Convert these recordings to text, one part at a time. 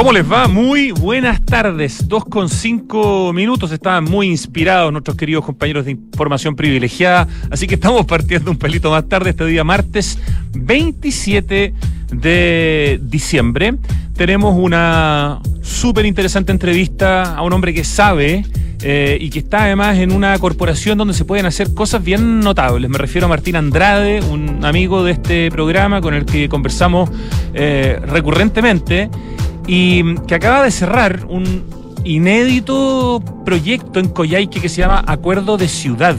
¿Cómo les va? Muy buenas tardes. Dos con cinco minutos. Estaban muy inspirados nuestros queridos compañeros de información privilegiada. Así que estamos partiendo un pelito más tarde, este día martes 27 de diciembre. Tenemos una súper interesante entrevista a un hombre que sabe eh, y que está además en una corporación donde se pueden hacer cosas bien notables. Me refiero a Martín Andrade, un amigo de este programa con el que conversamos eh, recurrentemente y que acaba de cerrar un inédito proyecto en Coyhaique que se llama Acuerdo de Ciudad,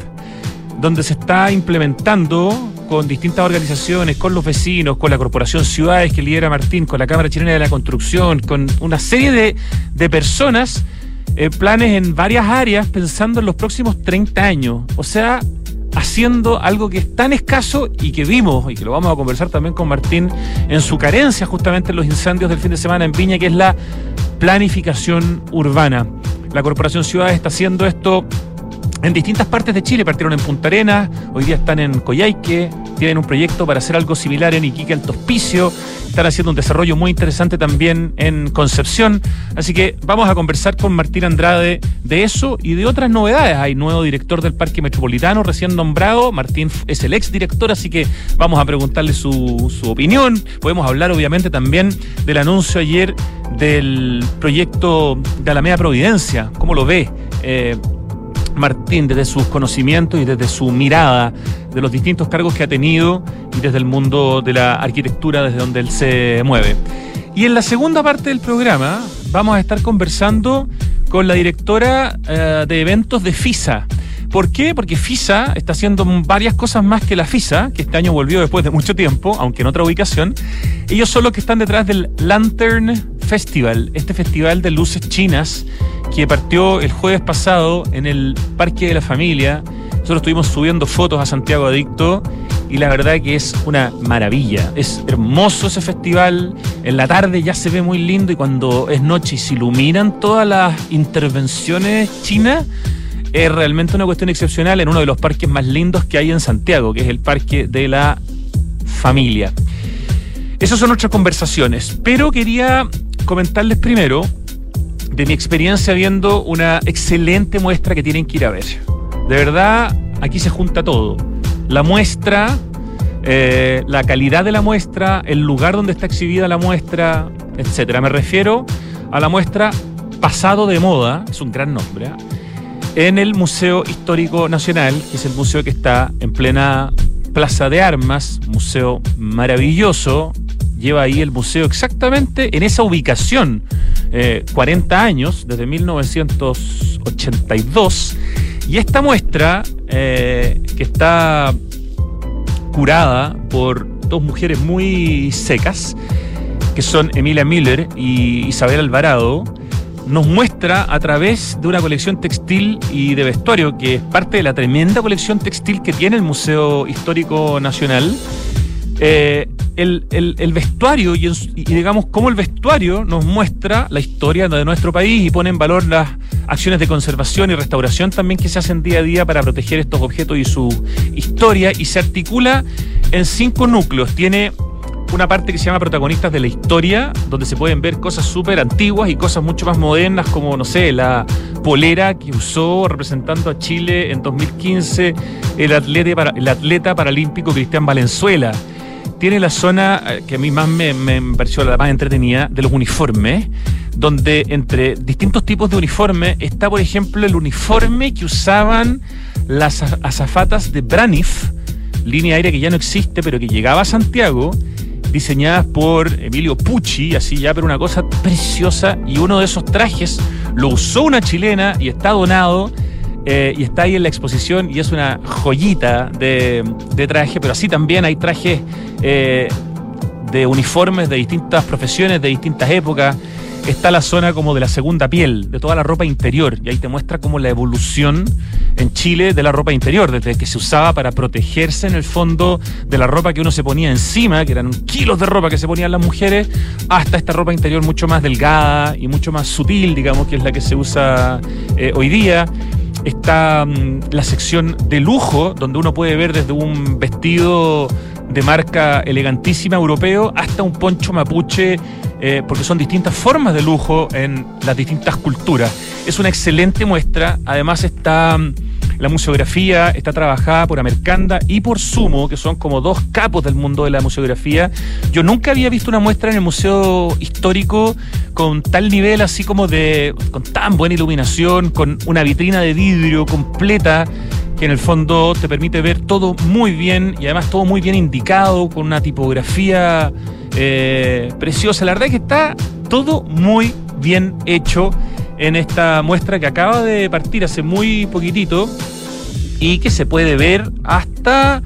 donde se está implementando con distintas organizaciones, con los vecinos, con la Corporación Ciudades que lidera Martín, con la Cámara Chilena de la Construcción, con una serie de, de personas, eh, planes en varias áreas pensando en los próximos 30 años. O sea, haciendo algo que es tan escaso y que vimos, y que lo vamos a conversar también con Martín, en su carencia justamente en los incendios del fin de semana en Viña, que es la planificación urbana. La Corporación Ciudades está haciendo esto en distintas partes de Chile. Partieron en Punta Arenas, hoy día están en Coyhaique, tienen un proyecto para hacer algo similar en Iquique Alto Hospicio, están haciendo un desarrollo muy interesante también en Concepción. Así que vamos a conversar con Martín Andrade de eso y de otras novedades. Hay nuevo director del Parque Metropolitano recién nombrado. Martín es el ex director, así que vamos a preguntarle su, su opinión. Podemos hablar obviamente también del anuncio ayer del proyecto de Alameda Providencia. ¿Cómo lo ve? Eh, Martín desde sus conocimientos y desde su mirada de los distintos cargos que ha tenido y desde el mundo de la arquitectura desde donde él se mueve. Y en la segunda parte del programa vamos a estar conversando con la directora eh, de eventos de FISA. ¿Por qué? Porque FISA está haciendo varias cosas más que la FISA, que este año volvió después de mucho tiempo, aunque en otra ubicación. Ellos son los que están detrás del Lantern Festival, este festival de luces chinas que partió el jueves pasado en el Parque de la Familia. Nosotros estuvimos subiendo fotos a Santiago Adicto y la verdad que es una maravilla. Es hermoso ese festival. En la tarde ya se ve muy lindo y cuando es noche y se iluminan todas las intervenciones chinas, es realmente una cuestión excepcional en uno de los parques más lindos que hay en Santiago, que es el Parque de la Familia. Esas son nuestras conversaciones, pero quería comentarles primero de mi experiencia viendo una excelente muestra que tienen que ir a ver. De verdad, aquí se junta todo. La muestra, eh, la calidad de la muestra, el lugar donde está exhibida la muestra, etcétera. Me refiero a la muestra Pasado de Moda, es un gran nombre, en el Museo Histórico Nacional, que es el museo que está en plena Plaza de Armas, museo maravilloso, lleva ahí el museo exactamente en esa ubicación, 40 eh, años, desde 1982. Y esta muestra, eh, que está curada por dos mujeres muy secas, que son Emilia Miller y Isabel Alvarado, nos muestra a través de una colección textil y de vestuario, que es parte de la tremenda colección textil que tiene el Museo Histórico Nacional, eh, el, vestuario y, digamos cómo el vestuario nos muestra la historia de nuestro país y pone en valor las acciones de conservación y restauración también que se hacen día a día para proteger estos objetos y su historia y se articula en cinco núcleos. Tiene una parte que se llama Protagonistas de la Historia, donde se pueden ver cosas súper antiguas y cosas mucho más modernas, como, no sé, la polera que usó representando a Chile en 2015 el atleta, el atleta paralímpico Cristian Valenzuela. Tiene la zona eh, que a mí más me, me pareció la más entretenida de los uniformes, donde entre distintos tipos de uniformes está, por ejemplo, el uniforme que usaban las azafatas de Braniff, línea aérea que ya no existe, pero que llegaba a Santiago diseñadas por Emilio Pucci, así ya, pero una cosa preciosa. Y uno de esos trajes lo usó una chilena y está donado. Eh, y está ahí en la exposición y es una joyita de, traje, pero así también hay trajes eh, de uniformes de distintas profesiones, de distintas épocas. Está la zona como de la segunda piel, de toda la ropa interior, y ahí te muestra como la evolución en Chile de la ropa interior, desde que se usaba para protegerse en el fondo de la ropa que uno se ponía encima, que eran kilos de ropa que se ponían las mujeres, hasta esta ropa interior mucho más delgada y mucho más sutil, digamos, que es la que se usa eh, hoy día está mm, la sección de lujo, donde uno puede ver desde un vestido de marca elegantísima europeo hasta un poncho mapuche eh, porque son distintas formas de lujo en las distintas culturas. Es una excelente muestra, además está mm, la museografía, está trabajada por Amercanda y por Sumo, que son como dos capos del mundo de la museografía. Yo nunca había visto una muestra en el Museo Histórico con tal nivel así como de, con tan buena iluminación, con una vitrina de vidrio completa que en el fondo te permite ver todo muy bien y además todo muy bien indicado, con una tipografía eh, preciosa. La verdad es que está todo muy bien hecho en esta muestra que acaba de partir hace muy poquitito y que se puede ver hasta,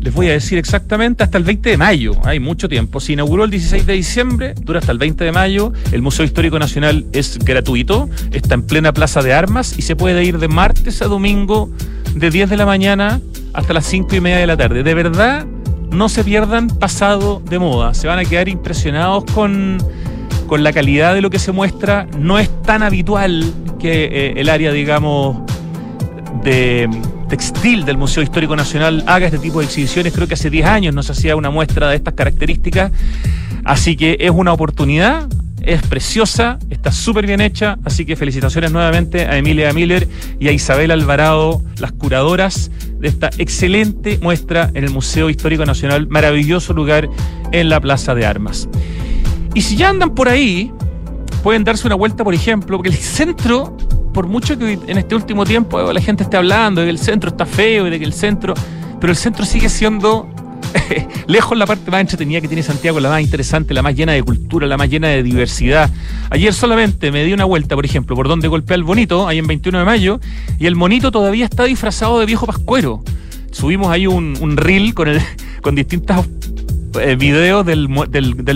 les voy a decir exactamente, hasta el 20 de mayo. Hay mucho tiempo. Se inauguró el 16 de diciembre, dura hasta el 20 de mayo. El Museo Histórico Nacional es gratuito, está en plena plaza de armas y se puede ir de martes a domingo de 10 de la mañana hasta las 5 y media de la tarde. De verdad, no se pierdan pasado de moda. Se van a quedar impresionados con, con la calidad de lo que se muestra. No es tan habitual que eh, el área, digamos, de textil del Museo Histórico Nacional haga este tipo de exhibiciones. Creo que hace 10 años no se hacía una muestra de estas características. Así que es una oportunidad es preciosa, está súper bien hecha, así que felicitaciones nuevamente a Emilia Miller y a Isabel Alvarado, las curadoras de esta excelente muestra en el Museo Histórico Nacional, maravilloso lugar en la Plaza de Armas. Y si ya andan por ahí, pueden darse una vuelta, por ejemplo, porque el centro, por mucho que en este último tiempo la gente esté hablando de que el centro está feo y de que el centro, pero el centro sigue siendo lejos la parte más entretenida que tiene Santiago, la más interesante, la más llena de cultura, la más llena de diversidad. Ayer solamente me di una vuelta, por ejemplo, por donde golpea el bonito, ahí en 21 de mayo, y el monito todavía está disfrazado de viejo pascuero. Subimos ahí un, reel con, el, con distintas eh, videos del,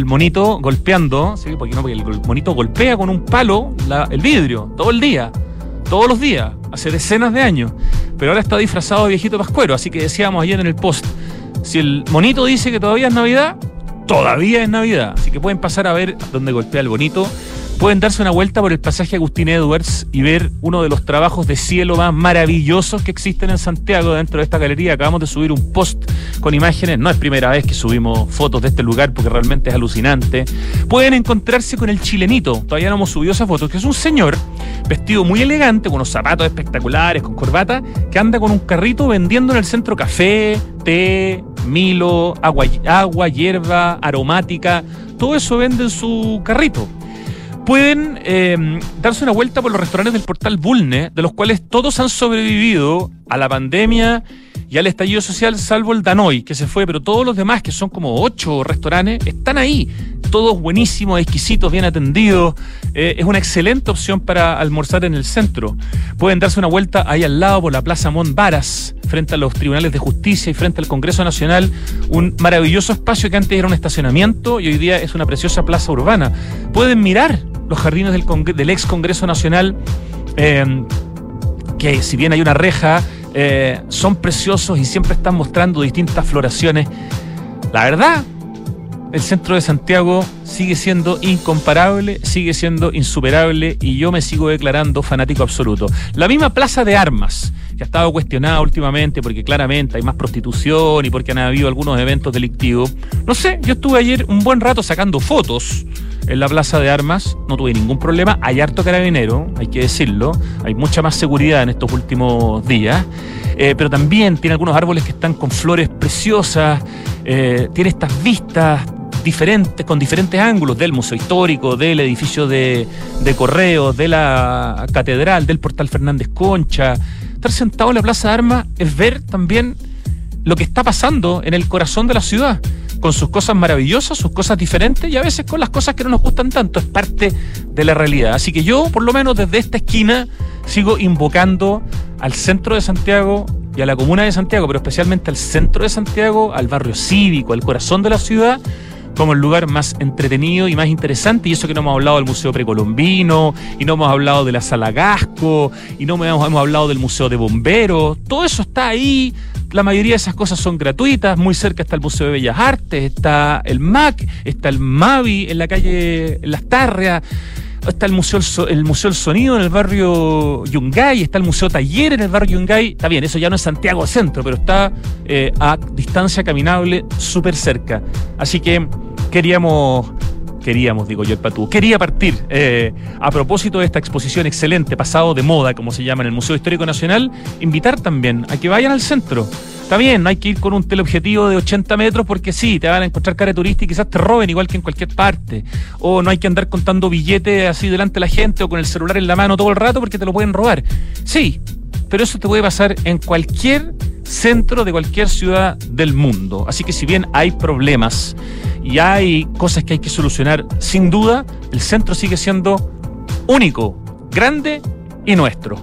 monito golpeando, ¿sí? porque, no, el monito golpea con un palo el vidrio todo el día, todos los días, hace decenas de años, pero ahora está disfrazado de viejito pascuero, así que decíamos ayer en el post, si el monito dice que todavía es Navidad, todavía es Navidad. Así que pueden pasar a ver dónde golpea el bonito. Pueden darse una vuelta por el pasaje Agustín Edwards y ver uno de los trabajos de cielo más maravillosos que existen en Santiago dentro de esta galería. Acabamos de subir un post con imágenes. No es primera vez que subimos fotos de este lugar porque realmente es alucinante. Pueden encontrarse con el chilenito. Todavía no hemos subido esa foto, que es un señor vestido muy elegante, con unos zapatos espectaculares, con corbata, que anda con un carrito vendiendo en el centro café, té, Milo, agua, agua, hierba, aromática, todo eso vende en su carrito. Pueden em, darse una vuelta por los restaurantes del portal Bulne, de los cuales todos han sobrevivido a la pandemia y al estallido social, salvo el Danoy, que se fue, pero todos los demás, que son como ocho restaurantes, están ahí. Todos buenísimos, exquisitos, bien atendidos. Eh, es una excelente opción para almorzar en el centro. Pueden darse una vuelta ahí al lado por la Plaza Varas, frente a los tribunales de justicia y frente al Congreso Nacional. Un maravilloso espacio que antes era un estacionamiento y hoy día es una preciosa plaza urbana. Pueden mirar los jardines del, del ex Congreso Nacional. Eh, que si bien hay una reja, eh, son preciosos y siempre están mostrando distintas floraciones. La verdad, el centro de Santiago sigue siendo incomparable, sigue siendo insuperable y yo me sigo declarando fanático absoluto. La misma Plaza de Armas, que ha estado cuestionada últimamente porque claramente hay más prostitución y porque han habido algunos eventos delictivos. No sé, yo estuve ayer un buen rato sacando fotos en la Plaza de Armas, no tuve ningún problema, hay harto carabinero, hay que decirlo, hay mucha más seguridad en estos últimos días, eh, pero también tiene algunos árboles que están con flores preciosas, eh, tiene estas vistas diferentes, con diferentes ángulos del Museo Histórico, del edificio de, de Correos, de la Catedral, del Portal Fernández Concha. Estar sentado en la Plaza de Armas es ver también lo que está pasando en el corazón de la ciudad con sus cosas maravillosas, sus cosas diferentes y a veces con las cosas que no nos gustan tanto. Es parte de la realidad. Así que yo, por lo menos desde esta esquina, sigo invocando al centro de Santiago y a la comuna de Santiago, pero especialmente al centro de Santiago, al barrio cívico, al corazón de la ciudad, como el lugar más entretenido y más interesante. Y eso que no hemos hablado del Museo Precolombino, y no hemos hablado de la Sala Gasco, y no hemos, hemos hablado del Museo de Bomberos. Todo eso está ahí la mayoría de esas cosas son gratuitas. Muy cerca está el Museo de Bellas Artes, está el MAC, está el MAVI en la calle Las Tarrias está el Museo, el Museo del Sonido en el barrio Yungay, está el Museo Taller en el barrio Yungay. Está bien, eso ya no es Santiago Centro, pero está eh, a distancia caminable súper cerca. Así que queríamos queríamos, digo yo, el Patú. Quería partir, eh, a propósito de esta exposición excelente, pasado de moda, como se llama en el Museo Histórico Nacional, invitar también a que vayan al centro. Está bien, no hay que ir con un teleobjetivo de 80 metros porque sí, te van a encontrar cara de y quizás te roben igual que en cualquier parte. O no hay que andar contando billetes así delante de la gente o con el celular en la mano todo el rato porque te lo pueden robar. Sí, pero eso te puede pasar en cualquier centro de cualquier ciudad del mundo. Así que si bien hay problemas y hay cosas que hay que solucionar, sin duda, el centro sigue siendo único, grande y nuestro.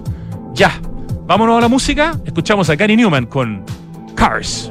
Ya, vámonos a la música. Escuchamos a Gary Newman con Cars.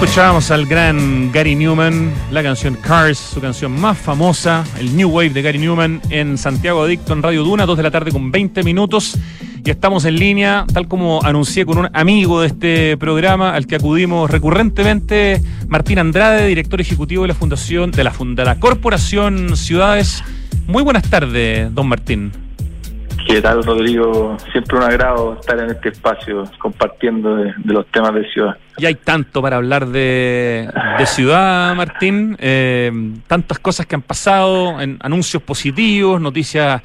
Escuchábamos al gran Gary Newman, la canción Cars, su canción más famosa, el New Wave de Gary Newman en Santiago Adicto en Radio Duna, 2 de la tarde con 20 minutos. Y estamos en línea, tal como anuncié con un amigo de este programa al que acudimos recurrentemente, Martín Andrade, director ejecutivo de la Fundación, de la, de la Corporación Ciudades. Muy buenas tardes, don Martín. ¿Qué tal, Rodrigo? Siempre un agrado estar en este espacio compartiendo de, los temas de ciudad. Y hay tanto para hablar de, ciudad, Martín. Eh, tantas cosas que han pasado, en anuncios positivos, noticias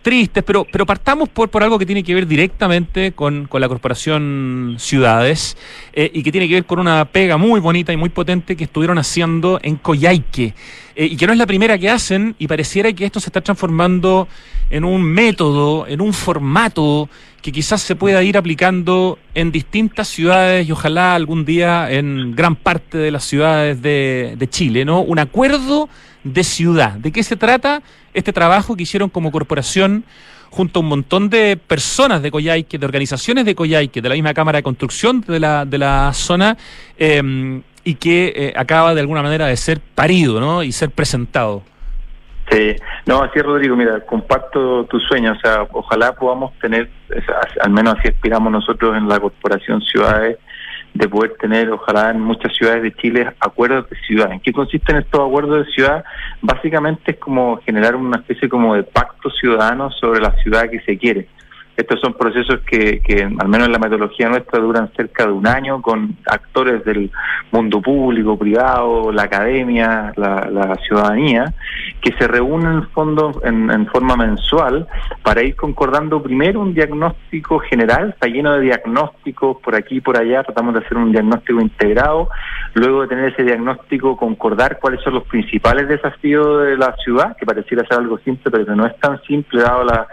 tristes, pero, pero partamos por, por algo que tiene que ver directamente con, con la Corporación Ciudades eh, y que tiene que ver con una pega muy bonita y muy potente que estuvieron haciendo en Coyhaique eh, y que no es la primera que hacen y pareciera que esto se está transformando en un método, en un formato que quizás se pueda ir aplicando en distintas ciudades y ojalá algún día en gran parte de las ciudades de, de Chile, ¿no? Un acuerdo de ciudad. ¿De qué se trata este trabajo que hicieron como corporación junto a un montón de personas de Coyhaique, de organizaciones de Coyhaique, de la misma Cámara de Construcción de la, de la zona, eh, y que eh, acaba de alguna manera de ser parido ¿no? y ser presentado? Sí, no, así es Rodrigo, mira, comparto tu sueño, o sea, ojalá podamos tener, al menos así aspiramos nosotros en la Corporación Ciudades, de poder tener, ojalá en muchas ciudades de Chile, acuerdos de ciudad. ¿En qué consisten estos acuerdos de ciudad? Básicamente es como generar una especie como de pacto ciudadano sobre la ciudad que se quiere. Estos son procesos que, al menos en la metodología nuestra, duran cerca de un año con actores del mundo público, privado, la academia, la, ciudadanía, que se reúnen en fondo en, forma mensual para ir concordando primero un diagnóstico general, está lleno de diagnósticos por aquí y por allá, tratamos de hacer un diagnóstico integrado, luego de tener ese diagnóstico concordar cuáles son los principales desafíos de la ciudad, que pareciera ser algo simple, pero que no es tan simple dado la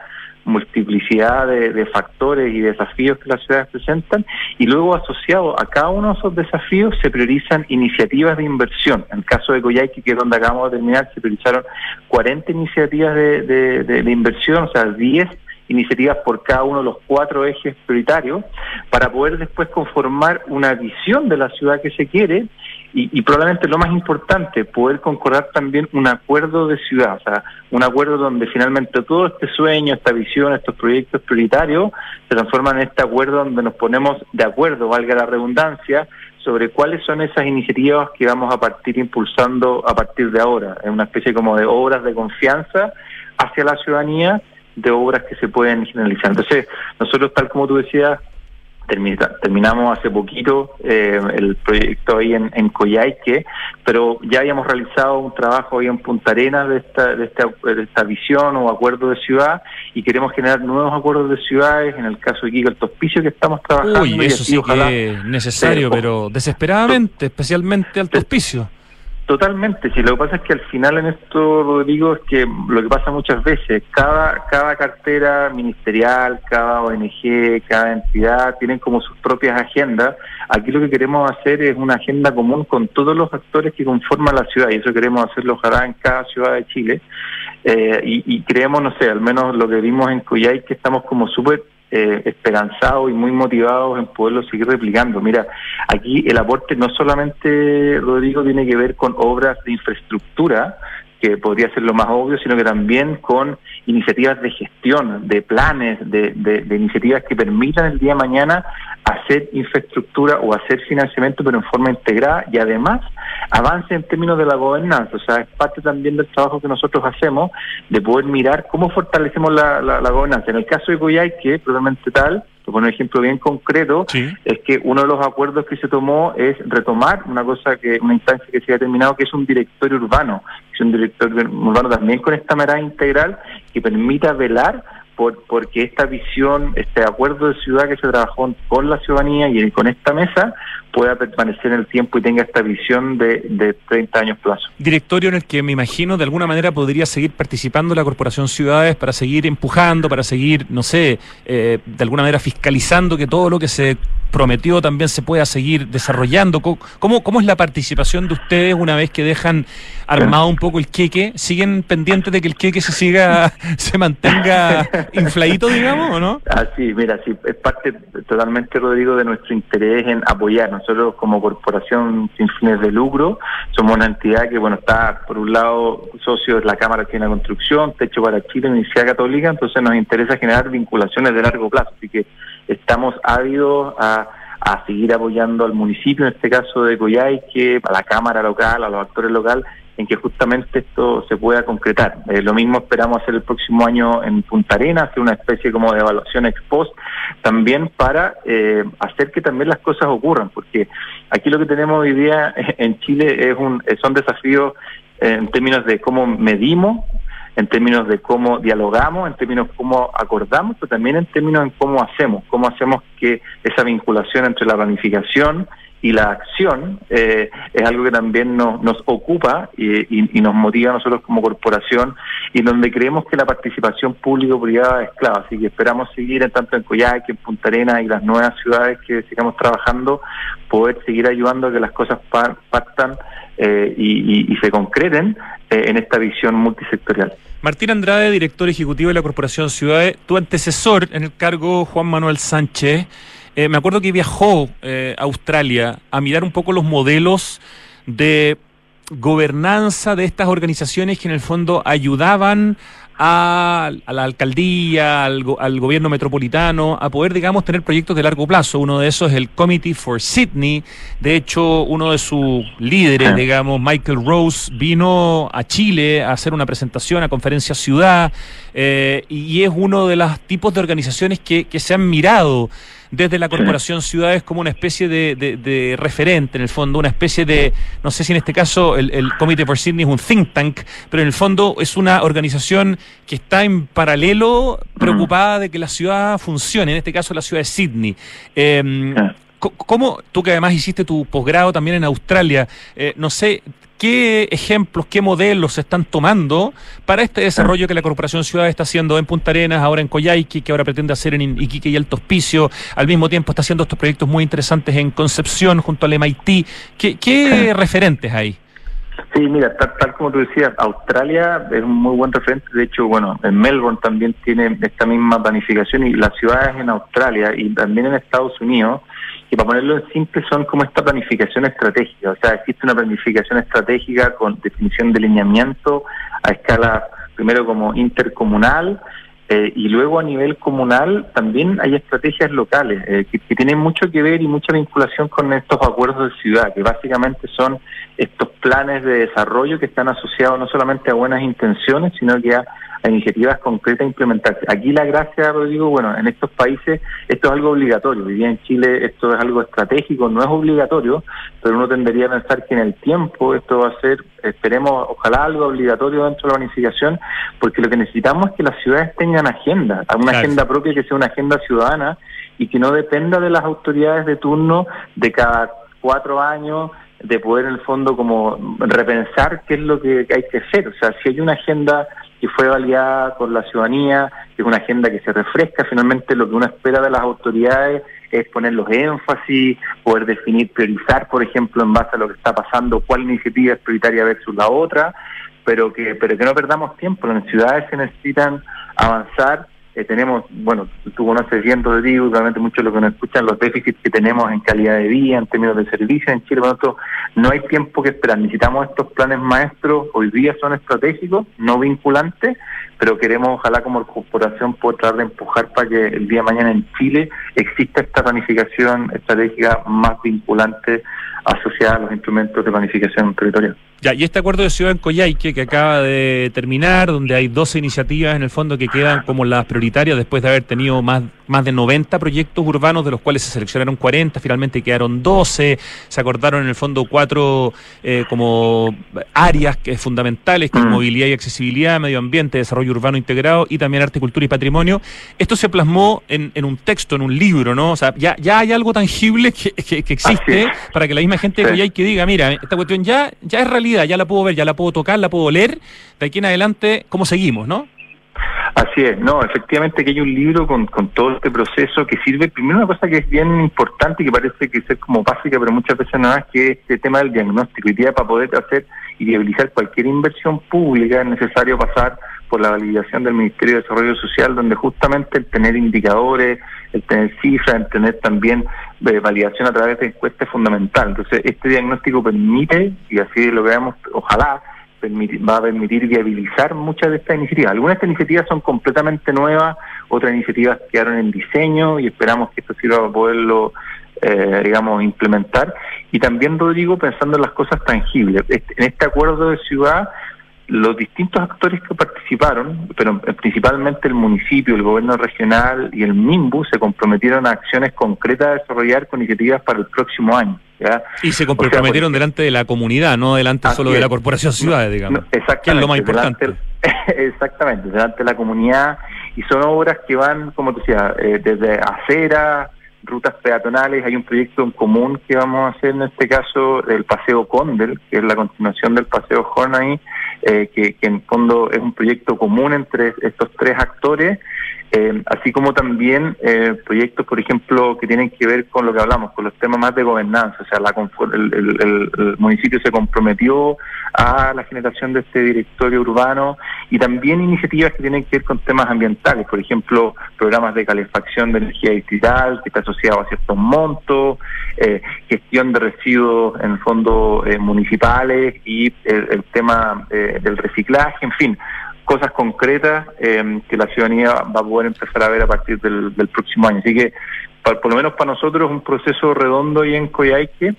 multiplicidad de, factores y desafíos que las ciudades presentan y luego asociado a cada uno de esos desafíos se priorizan iniciativas de inversión. En el caso de Coyhaique, que es donde acabamos de terminar, se priorizaron 40 iniciativas de, de inversión, o sea, 10 iniciativas por cada uno de los cuatro ejes prioritarios para poder después conformar una visión de la ciudad que se quiere y, probablemente lo más importante, poder concordar también un acuerdo de ciudad, o sea, un acuerdo donde finalmente todo este sueño, esta visión, estos proyectos prioritarios se transforman en este acuerdo donde nos ponemos de acuerdo, valga la redundancia, sobre cuáles son esas iniciativas que vamos a partir impulsando a partir de ahora, en una especie como de obras de confianza hacia la ciudadanía de obras que se pueden generalizar. Entonces, nosotros, tal como tú decías, terminamos hace poquito eh, el proyecto ahí en, en Coyhaique, pero ya habíamos realizado un trabajo ahí en Punta Arenas de esta, de esta, de esta visión o acuerdo de ciudad y queremos generar nuevos acuerdos de ciudades, en el caso de Kiko el Tospicio que estamos trabajando. Uy, eso sí que es necesario, pero desesperadamente, especialmente al Tospicio. Totalmente, sí, lo que pasa es que al final en esto, Rodrigo, es que lo que pasa muchas veces, cada, cada cartera ministerial, cada ONG, cada entidad tienen como sus propias agendas. Aquí lo que queremos hacer es una agenda común con todos los actores que conforman la ciudad y eso queremos hacerlo ojalá en cada ciudad de Chile. Eh, y, y creemos, no sé, al menos lo que vimos en Cuyay, que estamos como súper eh, esperanzados y muy motivados en poderlo seguir replicando. Mira, aquí el aporte no solamente, Rodrigo, tiene que ver con obras de infraestructura, que podría ser lo más obvio, sino que también con iniciativas de gestión, de planes, de, de, iniciativas que permitan el día de mañana hacer infraestructura o hacer financiamiento, pero en forma integrada y además avance en términos de la gobernanza. O sea, es parte también del trabajo que nosotros hacemos de poder mirar cómo fortalecemos la, la, gobernanza. En el caso de que probablemente tal, pongo un ejemplo bien concreto, es que uno de los acuerdos que se tomó es retomar una cosa que, una instancia que se ha terminado, que es un directorio urbano, que es un directorio urbano también con esta mirada integral que permita velar por, porque esta visión, este acuerdo de ciudad que se trabajó con la ciudadanía y con esta mesa pueda permanecer en el tiempo y tenga esta visión de, de 30 años plazo. Directorio en el que me imagino de alguna manera podría seguir participando la Corporación Ciudades para seguir empujando, para seguir, no sé, eh, de alguna manera fiscalizando que todo lo que se prometió también se pueda seguir desarrollando. ¿Cómo, cómo es la participación de ustedes una vez que dejan armado un poco el queque? ¿Siguen pendientes de que el queque se siga, se mantenga infladito, digamos, o no? Así, mira, sí, es parte totalmente, Rodrigo, de nuestro interés en apoyarnos nosotros como corporación sin fines de lucro somos una entidad que, bueno, está por un lado socio de la Cámara China de Construcción, Techo para Chile, Universidad Católica, entonces nos interesa generar vinculaciones de largo plazo, así que estamos ávidos a a seguir apoyando al municipio, en este caso de Coyhaique, a la Cámara local, a los actores locales, en que justamente esto se pueda concretar. Eh, lo mismo esperamos hacer el próximo año en Punta Arenas, hacer una especie como de evaluación ex post, también para eh, hacer que también las cosas ocurran, porque aquí lo que tenemos hoy día en Chile es un, son desafíos en términos de cómo medimos en términos de cómo dialogamos, en términos de cómo acordamos, pero también en términos de cómo hacemos, cómo hacemos que esa vinculación entre la planificación y la acción eh, es algo que también nos, nos ocupa y, nos motiva a nosotros como corporación y donde creemos que la participación público-privada es clave. Así que esperamos seguir en tanto en Coyhaique, en Punta Arenas y las nuevas ciudades que sigamos trabajando, poder seguir ayudando a que las cosas partan eh, y, se concreten eh, en esta visión multisectorial. Martín Andrade, director ejecutivo de la Corporación Ciudades, tu antecesor en el cargo, Juan Manuel Sánchez. Eh, me acuerdo que viajó eh, a Australia a mirar un poco los modelos de gobernanza de estas organizaciones que en el fondo ayudaban a, la alcaldía, al, gobierno metropolitano, a poder, digamos, tener proyectos de largo plazo. Uno de esos es el Committee for Sydney. De hecho, uno de sus líderes, digamos, Michael Rose, vino a Chile a hacer una presentación a Conferencia Ciudad eh, y es uno de los tipos de organizaciones que, que se han mirado desde la Corporación Ciudades como una especie de, referente, en el fondo, una especie de, no sé si en este caso el, el Comité for Sydney es un think tank, pero en el fondo es una organización que está en paralelo preocupada de que la ciudad funcione, en este caso la ciudad de Sydney. Em, ¿Cómo, tú que además hiciste tu posgrado también en Australia, eh, no sé, qué ejemplos, qué modelos se están tomando para este desarrollo que la Corporación Ciudad está haciendo en Punta Arenas, ahora en Coyhaique, que ahora pretende hacer en Iquique y Alto Hospicio, al mismo tiempo está haciendo estos proyectos muy interesantes en Concepción junto al MIT. ¿Qué, qué referentes hay? Sí, mira, tal, como tú decías, Australia es un muy buen referente. De hecho, bueno, en Melbourne también tiene esta misma planificación y las ciudades en Australia y también en Estados Unidos que para ponerlo en simple son como esta planificación estratégica. O sea, existe una planificación estratégica con definición de lineamiento a escala, primero como intercomunal, eh, y luego a nivel comunal también hay estrategias locales eh, que, tienen mucho que ver y mucha vinculación con estos acuerdos de ciudad, que básicamente son estos planes de desarrollo que están asociados no solamente a buenas intenciones, sino que a iniciativas concretas a implementarse. Aquí la gracia, Rodrigo, bueno, en estos países esto es algo obligatorio. Hoy en Chile esto es algo estratégico, no es obligatorio, pero uno tendría a pensar que en el tiempo esto va a ser, esperemos, ojalá algo obligatorio dentro de la unificación, porque lo que necesitamos es que las ciudades tengan agenda, una agenda propia que sea una agenda ciudadana y que no dependa de las autoridades de turno de cada cuatro años de poder en el fondo como repensar qué es lo que hay que hacer. O sea, si hay una agenda que fue validada por la ciudadanía, que es una agenda que se refresca. Finalmente lo que uno espera de las autoridades es poner los énfasis, poder definir, priorizar, por ejemplo, en base a lo que está pasando, cuál iniciativa es prioritaria versus la otra, pero que, pero que no perdamos tiempo. Las ciudades se necesitan avanzar eh, tenemos, bueno, tú conoces bien, Rodrigo, realmente muchos los que nos escuchan, los déficits que tenemos en calidad de vida, en términos de servicios en Chile, por lo no hay tiempo que esperar. Necesitamos estos planes maestros, hoy día son estratégicos, no vinculantes, pero queremos, ojalá como corporación, poder tratar de empujar para que el día de mañana en Chile exista esta planificación estratégica más vinculante asociada a los instrumentos de planificación territorial. Ya, y este acuerdo de ciudad en Coyhaique que acaba de terminar, donde hay 12 iniciativas en el fondo que quedan como las prioritarias después de haber tenido más, más de 90 proyectos urbanos, de los cuales se seleccionaron 40, finalmente quedaron 12, se acordaron en el fondo cuatro eh, como áreas que fundamentales, como mm. movilidad y accesibilidad, medio ambiente, desarrollo urbano integrado y también arte, cultura y patrimonio. Esto se plasmó en, en un texto, en un libro, ¿no? O sea, ya, ya hay algo tangible que, que, existe para que la misma gente de Coyhaique diga, mira, esta cuestión ya, ya es realidad ya la puedo ver, ya la puedo tocar, la puedo leer. De aquí en adelante, ¿cómo seguimos, no? Así es, no, efectivamente que hay un libro con, con todo este proceso que sirve, primero una cosa que es bien importante y que parece que es como básica, pero muchas veces no es que este tema del diagnóstico. Y día para poder hacer y viabilizar cualquier inversión pública es necesario pasar por la validación del Ministerio de Desarrollo Social, donde justamente el tener indicadores, el tener cifras, el tener también eh, validación a través de encuestas es fundamental. Entonces, este diagnóstico permite, y así lo veamos, ojalá, va a permitir viabilizar muchas de estas iniciativas. Algunas de estas iniciativas son completamente nuevas, otras iniciativas quedaron en diseño y esperamos que esto sirva para poderlo, eh, digamos, implementar. Y también, Rodrigo, pensando en las cosas tangibles. En este acuerdo de ciudad los distintos actores que participaron, pero principalmente el municipio, el gobierno regional y el MIMBU, se comprometieron a acciones concretas a desarrollar con iniciativas para el próximo año. Y se comprometieron delante de la comunidad, no delante solo de la Corporación Ciudades, digamos. exactamente. Que es lo más importante. exactamente, delante de la comunidad. Y son obras que van, como te decía, eh, desde acera, rutas peatonales. Hay un proyecto en común que vamos a hacer en este caso, el Paseo Condel, que es la continuación del Paseo Hornay, eh, que, que en fondo es un proyecto común entre estos tres actores eh, así como también eh, proyectos, por ejemplo, que tienen que ver con lo que hablamos, con los temas más de gobernanza. O sea, la, el, municipio se comprometió a la generación de este directorio urbano y también iniciativas que tienen que ver con temas ambientales, por ejemplo, programas de calefacción de energía distrital, que está asociado a ciertos montos, eh, gestión de residuos en fondos eh, municipales y el, tema del reciclaje, en fin cosas concretas eh, que la ciudadanía va a poder empezar a ver a partir del, próximo año. Así que, por lo menos para nosotros, es un proceso redondo y en Coyhaique,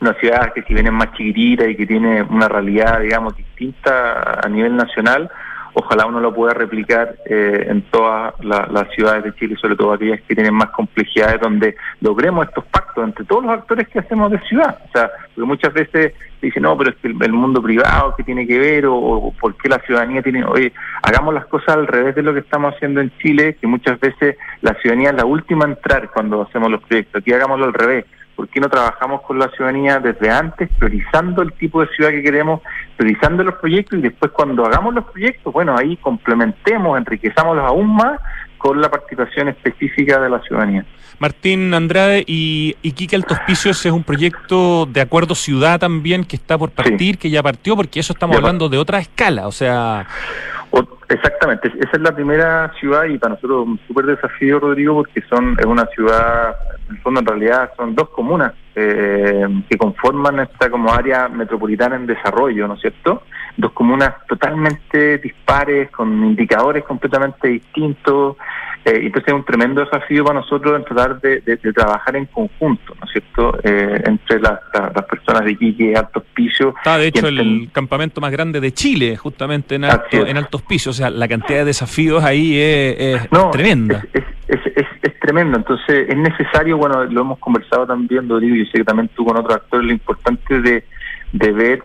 una ciudad que si bien es más chiquitita y que tiene una realidad, digamos, distinta a nivel nacional, ojalá uno lo pueda replicar eh, en todas las ciudades de Chile, sobre todo aquellas que tienen más complejidades, donde logremos estos pactos entre todos los actores que hacemos de ciudad. O sea, porque muchas veces se dice, no, pero es que el, mundo privado, que tiene que ver? O, por qué la ciudadanía tiene...? Oye, hagamos las cosas al revés de lo que estamos haciendo en Chile, que muchas veces la ciudadanía es la última a entrar cuando hacemos los proyectos. Aquí hagámoslo al revés ¿Por qué no trabajamos con la ciudadanía desde antes, priorizando el tipo de ciudad que queremos, priorizando los proyectos y después cuando hagamos los proyectos, bueno, ahí complementemos, enriquezamos aún más con la participación específica de la ciudadanía. Martín Andrade y Iquique Altos Picios es un proyecto de acuerdo ciudad también que está por partir, que ya partió, porque eso estamos hablando de otra escala, o sea... Exactamente, esa es la primera ciudad y para nosotros un súper desafío, Rodrigo, porque son es una ciudad, en el fondo en realidad son dos comunas eh, que conforman esta como área metropolitana en desarrollo, ¿no es cierto? Dos comunas totalmente dispares, con indicadores completamente distintos, eh, entonces es un tremendo desafío para nosotros en tratar de, trabajar en conjunto, ¿no es cierto?, eh, entre las personas de Iquique, Altos Pisos. Está, de hecho, el campamento más grande de Chile, justamente en, en Altos Pisos. O sea, la cantidad de desafíos ahí es, tremenda. Es, es, tremendo. Entonces, es necesario, bueno, lo hemos conversado también, Rodrigo, y sé que también tú con otros actores, lo importante de, de ver,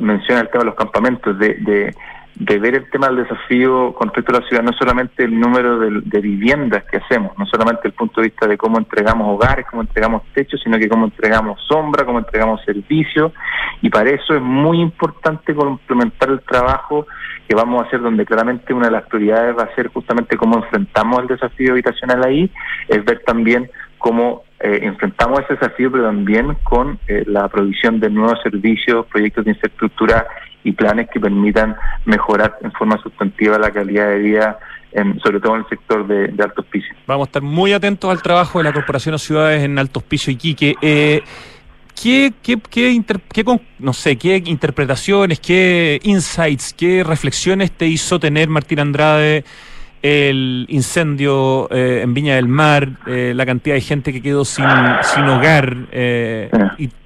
menciona el tema de los campamentos, de de ver el tema del desafío con respecto a la ciudad, no solamente el número de, viviendas que hacemos, no solamente el punto de vista de cómo entregamos hogares, cómo entregamos techos, sino que cómo entregamos sombra, cómo entregamos servicios, y para eso es muy importante complementar el trabajo que vamos a hacer, donde claramente una de las prioridades va a ser justamente cómo enfrentamos el desafío habitacional ahí, es ver también cómo eh, enfrentamos ese desafío, pero también con eh, la provisión de nuevos servicios, proyectos de infraestructura y planes que permitan mejorar en forma sustantiva la calidad de vida, sobre todo en el sector de, Altos Pisos. Vamos a estar muy atentos al trabajo de la Corporación de Ciudades en Altos Pisos y Quique. Eh, ¿Qué, qué, qué, qué, no sé, qué interpretaciones, qué insights, qué reflexiones te hizo tener Martín Andrade el incendio eh, en Viña del Mar, eh, la cantidad de gente que quedó sin, sin hogar, eh,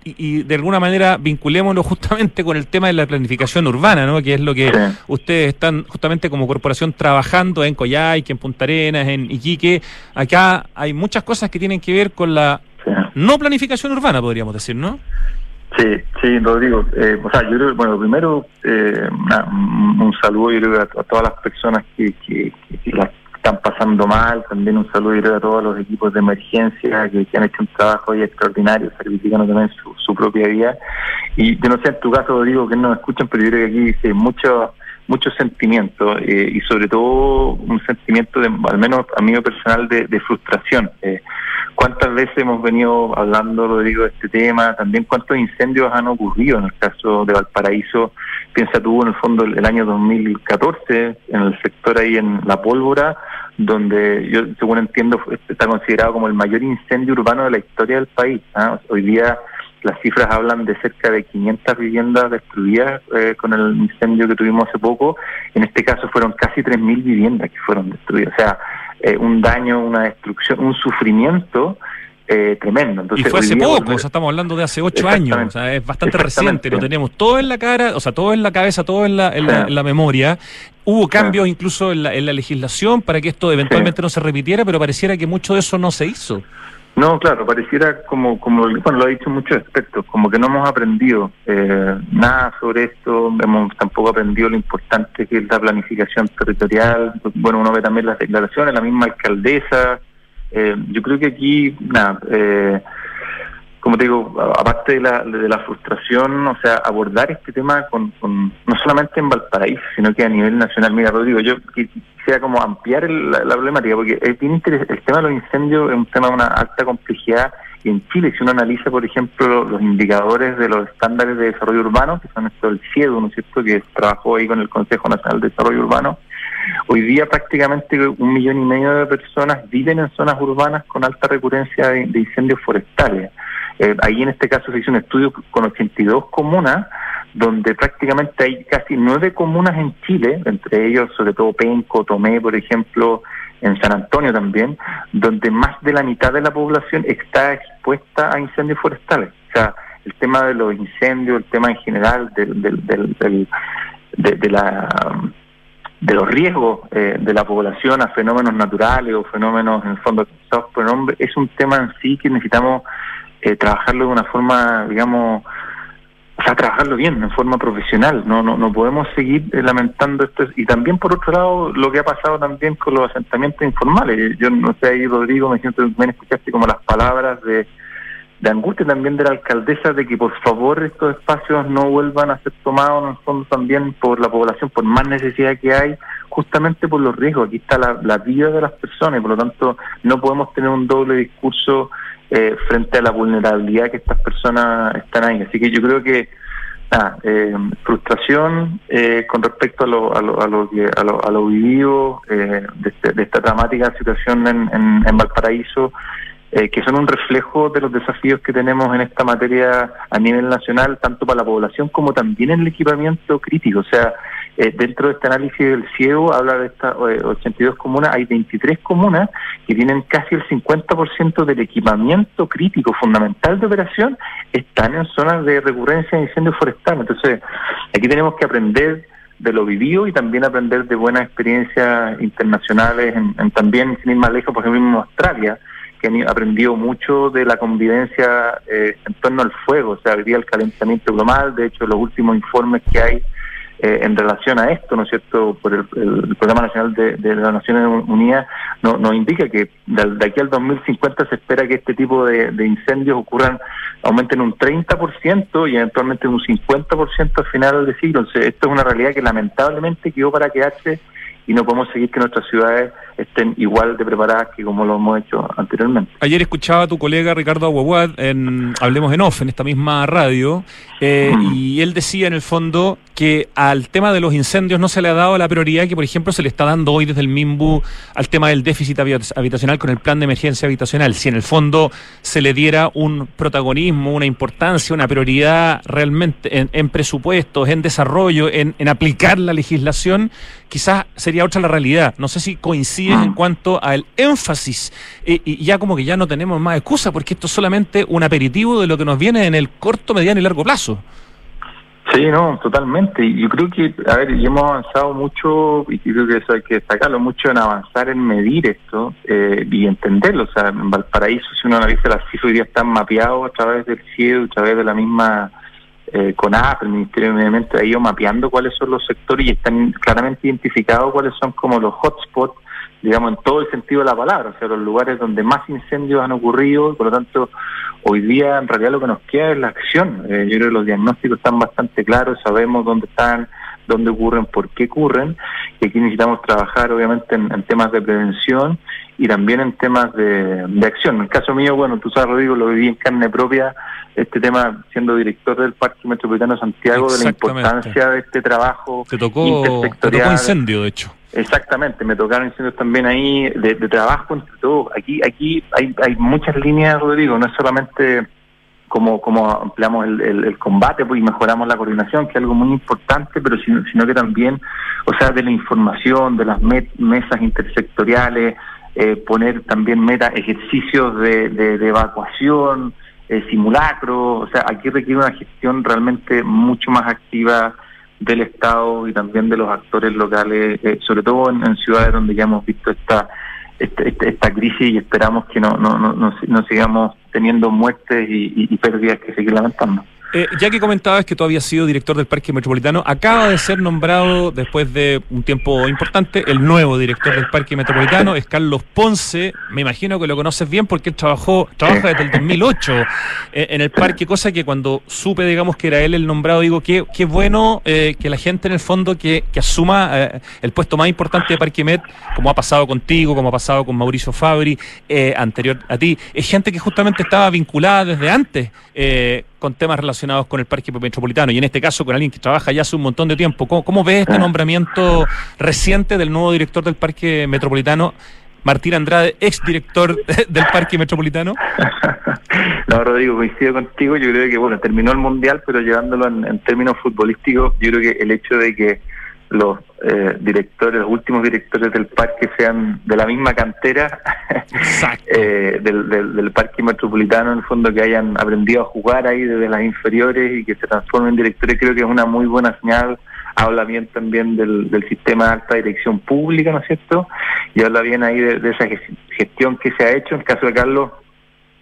y, de alguna manera vinculémoslo justamente con el tema de la planificación urbana, ¿no? que es lo que ustedes están justamente como corporación trabajando en Coyhaique, en Punta Arenas, en Iquique. Acá hay muchas cosas que tienen que ver con la no planificación urbana, podríamos decir, ¿no? Sí, sí, Rodrigo. Eh, o sea, yo creo, bueno, primero, eh, un saludo yo creo, a, todas las personas que, que, la están pasando mal, también un saludo yo creo, a todos los equipos de emergencia que, han hecho un trabajo extraordinario, sacrificando también su, propia vida. Y yo no sé en tu caso, Rodrigo, que no escuchan, pero yo creo que aquí dice mucho mucho sentimiento eh, y sobre todo un sentimiento, de, al menos a mí personal, de, frustración. Eh, ¿Cuántas veces hemos venido hablando, Rodrigo, de este tema? También cuántos incendios han ocurrido en el caso de Valparaíso. Piensa tú, en el fondo, el, año 2014, en el sector ahí en La Pólvora, donde yo, según entiendo, está considerado como el mayor incendio urbano de la historia del país. ¿ah? Hoy día las cifras hablan de cerca de 500 viviendas destruidas eh, con el incendio que tuvimos hace poco. En este caso fueron casi 3.000 viviendas que fueron destruidas. O sea, eh, un daño, una destrucción, un sufrimiento eh, tremendo. Entonces, y fue hace poco, o sea, estamos hablando de hace ocho años, o sea, es bastante reciente, lo tenemos todo en la cara, o sea, todo en la cabeza, todo en la, en la, memoria. Hubo cambios incluso en la, en la legislación para que esto eventualmente no se repitiera, pero pareciera que mucho de eso no se hizo. No, claro, pareciera como, como bueno, lo ha dicho muchos aspectos, como que no hemos aprendido eh, nada sobre esto, hemos tampoco aprendido lo importante que es la planificación territorial, bueno, uno ve también las declaraciones, la misma alcaldesa, eh, yo creo que aquí, nada, eh, como te digo, aparte de la, de la frustración, o sea, abordar este tema con, no solamente en Valparaíso, sino que a nivel nacional. Mira, Rodrigo, yo quisiera como ampliar la, problemática, porque es bien el tema de los incendios es un tema de una alta complejidad. Y en Chile, si uno analiza, por ejemplo, los indicadores de los estándares de desarrollo urbano, que son esto del CIEDO, ¿no es cierto?, que trabajó ahí con el Consejo Nacional de Desarrollo Urbano, Hoy día prácticamente un millón y medio de personas viven en zonas urbanas con alta recurrencia de, incendios forestales. Eh, ahí en este caso se hizo un estudio con 82 comunas, donde prácticamente hay casi nueve comunas en Chile, entre ellos sobre todo Penco, Tomé, por ejemplo, en San Antonio también, donde más de la mitad de la población está expuesta a incendios forestales. O sea, el tema de los incendios, el tema en general del, del, del, de, la de los riesgos eh, de la población a fenómenos naturales o fenómenos en el fondo causados por hombre es un tema en sí que necesitamos eh, trabajarlo de una forma, digamos, o sea, trabajarlo bien, en forma profesional. No, no, no podemos seguir eh, lamentando esto. Y también, por otro lado, lo que ha pasado también con los asentamientos informales. Yo no sé, ahí, Rodrigo, me siento bien escuchaste como las palabras de de angustia también de la alcaldesa de que por favor estos espacios no vuelvan a ser tomados en el fondo también por la población, por más necesidad que hay, justamente por los riesgos. Aquí está la, vida de las personas por lo tanto no podemos tener un doble discurso eh, frente a la vulnerabilidad que estas personas están ahí. Así que yo creo que eh, frustración eh, con respecto a lo, a lo, a lo, que, a lo, a lo vivido eh, este, de, esta dramática situación en, en Valparaíso eh, que son un reflejo de los desafíos que tenemos en esta materia a nivel nacional, tanto para la población como también en el equipamiento crítico. O sea, eh, dentro de este análisis del ciego, habla de estas 82 comunas, hay 23 comunas que tienen casi el 50% del equipamiento crítico fundamental de operación, están en zonas de recurrencia de incendios forestales. Entonces, aquí tenemos que aprender de lo vivido y también aprender de buenas experiencias internacionales, en, también, sin ir más lejos, por ejemplo, en Australia, que han aprendido mucho de la convivencia eh, en torno al fuego, o sea, hoy día el calentamiento global, de hecho los últimos informes que hay eh, en relación a esto, ¿no es cierto?, por el, Programa Nacional de, las Naciones Unidas, no, nos indica que de, aquí al 2050 se espera que este tipo de, incendios ocurran, aumenten un 30% y eventualmente un 50% al final del siglo. Entonces, esto es una realidad que lamentablemente quedó para quedarse y no podemos seguir que nuestras ciudades estén igual de preparadas que como lo hemos hecho anteriormente. Ayer escuchaba a tu colega Ricardo Aguaguad en Hablemos en Off, en esta misma radio, eh, y él decía en el fondo que al tema de los incendios no se le ha dado la prioridad que, por ejemplo, se le está dando hoy desde el MIMBU al tema del déficit habitacional con el plan de emergencia habitacional. Si en el fondo se le diera un protagonismo, una importancia, una prioridad realmente en, presupuestos, en desarrollo, en, en aplicar la legislación, quizás sería otra la realidad. No sé si coincide en cuanto al énfasis. y ya como que ya no tenemos más excusa porque esto es solamente un aperitivo de lo que nos viene en el corto, mediano y largo plazo. Sí, no, totalmente. Y yo creo que, a ver, y hemos avanzado mucho, y creo que eso hay que destacarlo mucho en avanzar en medir esto eh, y entenderlo. O sea, en Valparaíso, si uno analiza las cifras, hoy día están mapeados a través del CIEO, a través de la misma eh, CONAP, el Ministerio de Medio Ambiente, ha ido mapeando cuáles son los sectores y están claramente identificados cuáles son como los hotspots digamos, en todo el sentido de la palabra, o sea, los lugares donde más incendios han ocurrido, por lo tanto, hoy día en realidad lo que nos queda es la acción. Eh, yo creo que los diagnósticos están bastante claros, sabemos dónde están, dónde ocurren, por qué ocurren, y aquí necesitamos trabajar obviamente en, temas de prevención y también en temas de, acción. En el caso mío, bueno, tú sabes, Rodrigo, lo viví en carne propia, este tema siendo director del Parque Metropolitano de Santiago, de la importancia de este trabajo. Te tocó, te tocó incendio, de hecho. Exactamente, me tocaron incendios también ahí de, trabajo entre todos. Aquí, aquí hay, hay muchas líneas, Rodrigo, no es solamente como, como ampliamos el, el, combate pues, y mejoramos la coordinación, que es algo muy importante, pero sino, sino que también, o sea, de la información, de las mesas intersectoriales, eh, poner también meta ejercicios de, de, evacuación, eh, simulacros, o sea, aquí requiere una gestión realmente mucho más activa del Estado y también de los actores locales, eh, sobre todo en, ciudades donde ya hemos visto esta, esta, esta, crisis y esperamos que no, no, no, no, sigamos teniendo muertes y, y pérdidas que seguir lamentando. Eh, ya que comentabas que tú habías sido director del Parque Metropolitano, acaba de ser nombrado después de un tiempo importante el nuevo director del Parque Metropolitano, es Carlos Ponce. Me imagino que lo conoces bien porque él trabajó, trabaja desde el 2008 eh, en el parque, cosa que cuando supe, digamos, que era él el nombrado, digo, qué, qué bueno eh, que la gente en el fondo que, que asuma el puesto más importante de Parque Met, como ha pasado contigo, como ha pasado con Mauricio Fabri, anterior a ti, es gente que justamente estaba vinculada desde antes con temas relacionados con el parque metropolitano y en este caso con alguien que trabaja ya hace un montón de tiempo. ¿Cómo, cómo ves este nombramiento reciente del nuevo director del parque metropolitano? Martín Andrade, ex director del Parque Metropolitano. no, Rodrigo, coincido contigo. Yo creo que, bueno, terminó el Mundial, pero llevándolo en términos futbolísticos, yo creo que el hecho de que los eh, directores, los últimos directores del parque sean de la misma cantera eh, del, del, parque metropolitano, en el fondo que hayan aprendido a jugar ahí desde las inferiores y que se transformen en directores, creo que es una muy buena señal. Habla bien también del, del sistema de alta dirección pública, ¿no es cierto? Y habla bien ahí de, esa gestión que se ha hecho. En el caso de Carlos,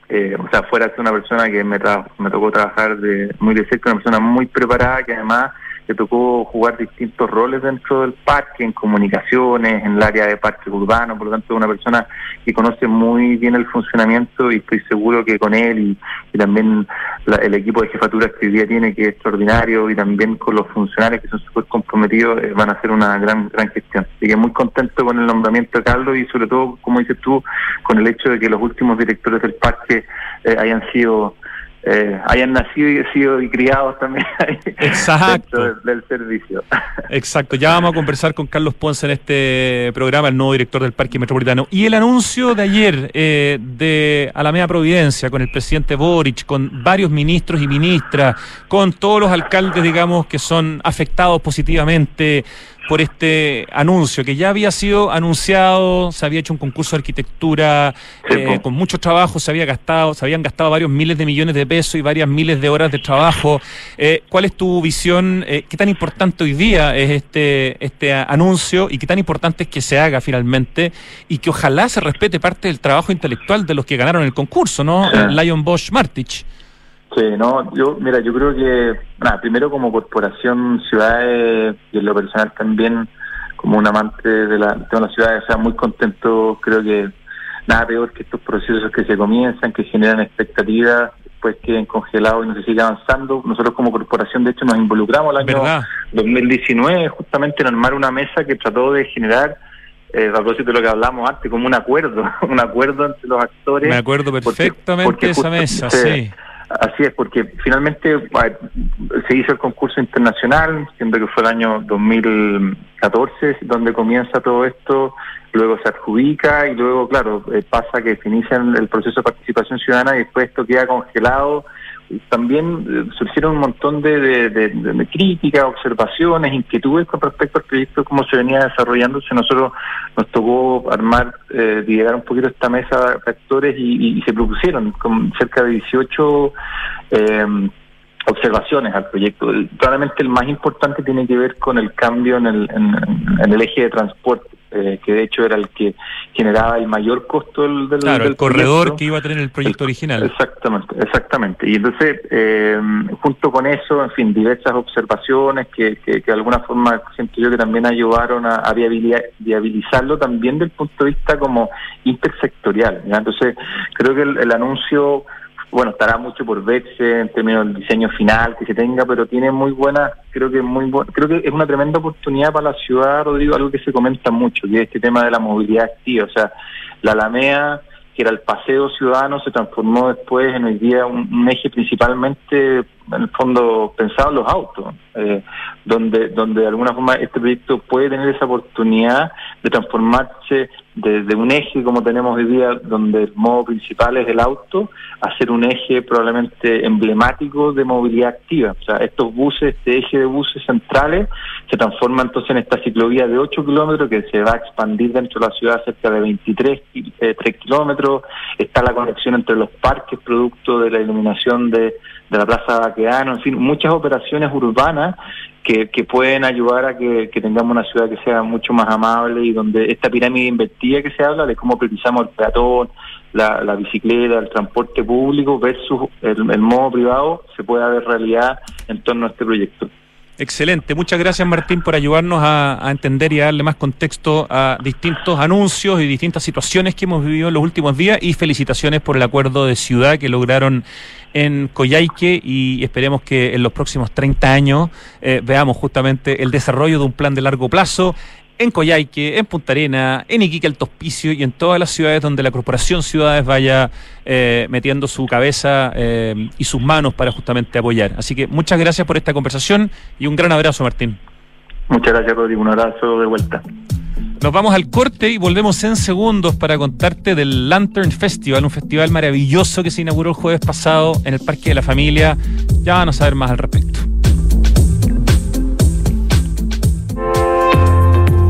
eh, o sea, fuera de una persona que me, me tocó trabajar de, muy de cerca, una persona muy preparada que además le tocó jugar distintos roles dentro del parque, en comunicaciones, en el área de parque urbano, por lo tanto es una persona que conoce muy bien el funcionamiento y estoy seguro que con él y, también el equipo de jefatura que hoy día tiene, que es extraordinario, y también con los funcionarios que son súper comprometidos, eh, van a hacer una gran gran gestión. Así que muy contento con el nombramiento de Carlos y sobre todo, como dices tú, con el hecho de que los últimos directores del parque eh, hayan sido eh, hayan nacido y sido y criados también Exacto. del, servicio. Exacto, ya vamos a conversar con Carlos Ponce en este programa, el nuevo director del Parque Metropolitano. Y el anuncio de ayer eh, de Alameda Providencia con el presidente Boric, con varios ministros y ministras, con todos los alcaldes, digamos, que son afectados positivamente por este anuncio que ya había sido anunciado, se había hecho un concurso de arquitectura eh, con mucho trabajo, se había gastado, se habían gastado varios miles de millones de pesos y varias miles de horas de trabajo. Eh, ¿Cuál es tu visión? Eh, ¿Qué tan importante hoy día es este este anuncio y qué tan importante es que se haga finalmente y que ojalá se respete parte del trabajo intelectual de los que ganaron el concurso, ¿no? Lion Bosch Martich. Sí, no, yo, mira, yo creo que, nada, primero como corporación ciudades y en lo personal también, como un amante de la, de la ciudad, o sea, muy contento, creo que nada peor que estos procesos que se comienzan, que generan expectativas, después queden congelados y no se sigue avanzando. Nosotros como corporación, de hecho, nos involucramos el año 2019 justamente en armar una mesa que trató de generar eh, a propósito de lo que hablamos antes, como un acuerdo, un acuerdo entre los actores. Me acuerdo perfectamente de esa mesa, sí. Así es, porque finalmente se hizo el concurso internacional, siendo que fue el año 2014 donde comienza todo esto, luego se adjudica y luego, claro, eh, pasa que se inicia el proceso de participación ciudadana y después esto queda congelado también eh, surgieron un montón de, de, críticas, observaciones, inquietudes con respecto al proyecto, cómo se venía desarrollándose. Nosotros nos tocó armar, eh, liderar un poquito esta mesa de actores y, se propusieron con cerca de 18 eh, observaciones al proyecto. Claramente el más importante tiene que ver con el cambio en el, en el eje de transporte eh, que de hecho era el que generaba el mayor costo del, del, claro, el corredor que iba a tener el proyecto original. Exactamente, exactamente. Y entonces, eh, junto con eso, en fin, diversas observaciones que, que, de alguna forma siento yo que también ayudaron a, a viabilizarlo también del punto de vista como intersectorial. Entonces, creo que el anuncio bueno, estará mucho por verse en términos del diseño final que se tenga, pero tiene muy buena, creo que muy creo que es una tremenda oportunidad para la ciudad, Rodrigo, algo que se comenta mucho, que es este tema de la movilidad activa, o sea, la Alameda, que era el paseo ciudadano, se transformó después en hoy día un, eje principalmente en el fondo pensado en los autos, eh, donde, donde de alguna forma este proyecto puede tener esa oportunidad de transformarse desde un eje como tenemos hoy día, donde el modo principal es el auto, a ser un eje probablemente emblemático de movilidad activa. O sea, estos buses, este eje de buses centrales, se transforma entonces en esta ciclovía de 8 kilómetros que se va a expandir dentro de la ciudad cerca de 23 eh, 3 kilómetros. Está la conexión entre los parques, producto de la iluminación de, de la Plaza Baqueano, en fin, muchas operaciones urbanas que, que pueden ayudar a que, que, tengamos una ciudad que sea mucho más amable y donde esta pirámide invertida que se habla de cómo priorizamos el peatón, la, la bicicleta, el transporte público versus el, el modo privado se pueda ver realidad en torno a este proyecto. Excelente. Muchas gracias, Martín, por ayudarnos a, a, entender y a darle más contexto a distintos anuncios y distintas situaciones que hemos vivido en los últimos días. Y felicitaciones por el acuerdo de ciudad que lograron en Coyhaique y esperemos que en los próximos 30 años eh, veamos justamente el desarrollo de un plan de largo plazo en Coyhaique, en Punta Arena, en Iquique, el Tospicio y en todas las ciudades donde la Corporación Ciudades vaya eh, metiendo su cabeza eh, y sus manos para justamente apoyar. Así que muchas gracias por esta conversación y un gran abrazo, Martín. Muchas gracias, Rodrigo. Un abrazo de vuelta. Nos vamos al corte y volvemos en segundos para contarte del Lantern Festival, un festival maravilloso que se inauguró el jueves pasado en el Parque de la Familia. Ya van a saber más al respecto.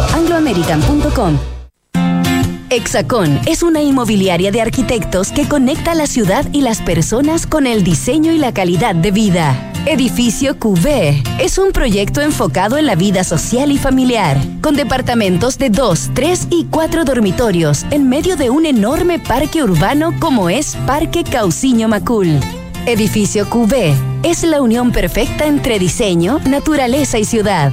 angloamerican.com. Hexacón es una inmobiliaria de arquitectos que conecta la ciudad y las personas con el diseño y la calidad de vida. Edificio QV es un proyecto enfocado en la vida social y familiar, con departamentos de 2, 3 y 4 dormitorios en medio de un enorme parque urbano como es Parque Cauciño Macul. Edificio QV es la unión perfecta entre diseño, naturaleza y ciudad.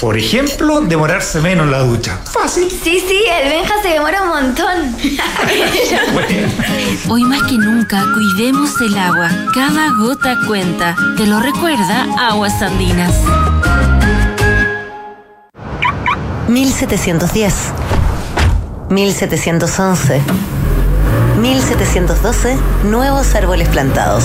Por ejemplo, demorarse menos en la ducha. Fácil. Sí, sí, el Benja se demora un montón. Hoy más que nunca, cuidemos el agua. Cada gota cuenta. Te lo recuerda Aguas Andinas. 1710. 1711. 1712. Nuevos árboles plantados.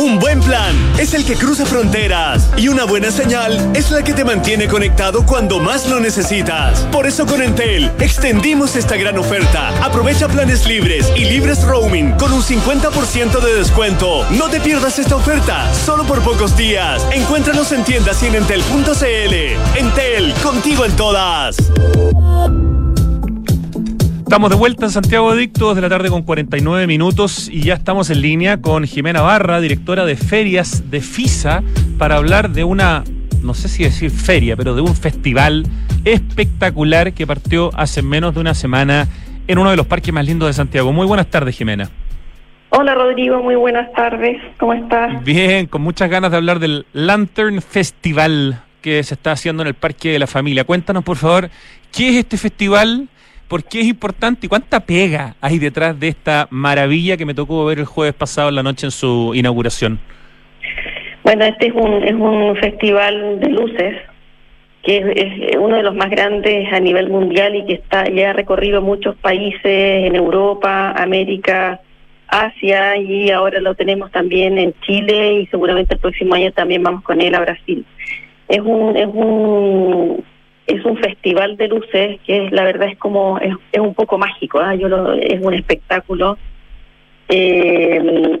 Un buen plan es el que cruza fronteras y una buena señal es la que te mantiene conectado cuando más lo necesitas. Por eso con Entel extendimos esta gran oferta. Aprovecha planes libres y libres roaming con un 50% de descuento. No te pierdas esta oferta, solo por pocos días. Encuéntranos en tiendas y en entel.cl. Entel, contigo en todas. Estamos de vuelta en Santiago Adictos de la tarde con 49 minutos y ya estamos en línea con Jimena Barra, directora de ferias de FISA, para hablar de una, no sé si decir feria, pero de un festival espectacular que partió hace menos de una semana en uno de los parques más lindos de Santiago. Muy buenas tardes, Jimena. Hola Rodrigo, muy buenas tardes. ¿Cómo estás? Bien, con muchas ganas de hablar del Lantern Festival. que se está haciendo en el Parque de la Familia. Cuéntanos, por favor, ¿qué es este festival? ¿Por qué es importante y cuánta pega hay detrás de esta maravilla que me tocó ver el jueves pasado en la noche en su inauguración? Bueno, este es un, es un festival de luces que es, uno de los más grandes a nivel mundial y que está ya ha recorrido muchos países en Europa, América, Asia y ahora lo tenemos también en Chile y seguramente el próximo año también vamos con él a Brasil. Es un es un es un festival de luces que la verdad es como es, es un poco mágico, ¿ah? yo lo, es un espectáculo eh,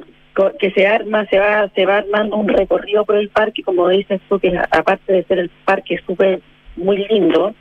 que se arma, se va se va armando un recorrido por el parque, como dices tú, que aparte de ser el parque súper muy lindo,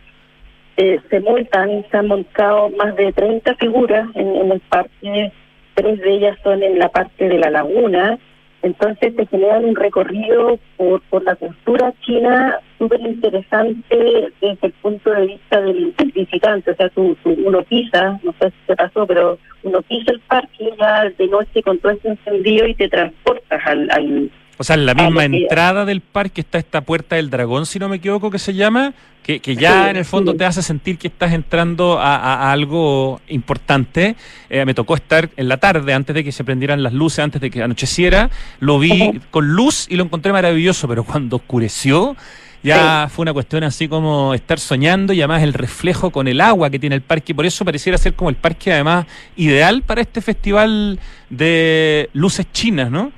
eh, se montan, se han montado más de 30 figuras en, en el parque, tres de ellas son en la parte de la laguna, entonces te generan un recorrido por, por la cultura china súper interesante desde el punto de vista del, visitante. O sea, tú, uno pisa, no sé si te pasó, pero uno pisa el parque ya de noche con todo ese encendido y te transportas al, al o sea, en la misma entrada del parque está esta puerta del dragón, si no me equivoco, que se llama, que, que ya en el fondo te hace sentir que estás entrando a, algo importante. Eh, me tocó estar en la tarde, antes de que se prendieran las luces, antes de que anocheciera, lo vi con luz y lo encontré maravilloso, pero cuando oscureció, ya fue una cuestión así como estar soñando y además el reflejo con el agua que tiene el parque. Por eso pareciera ser como el parque además ideal para este festival de luces chinas, ¿no?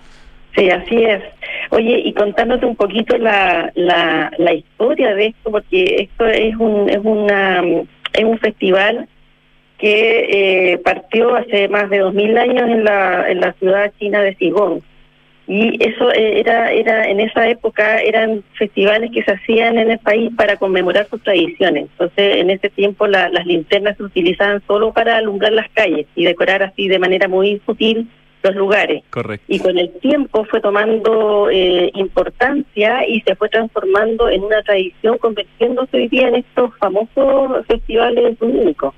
Sí, así es. Oye, y contándote un poquito la, la, la historia de esto, porque esto es un, es una, es un festival que eh, partió hace más de dos mil años en la, en la ciudad china de Sigón. Y eso eh, era, era, en esa época eran festivales que se hacían en el país para conmemorar sus tradiciones. Entonces, en ese tiempo las linternas se utilizaban solo para alumbrar las calles y decorar así de manera muy sutil los lugares. Correcto. Y con el tiempo fue tomando eh, importancia y se fue transformando en una tradición, convirtiéndose hoy día en estos famosos festivales únicos.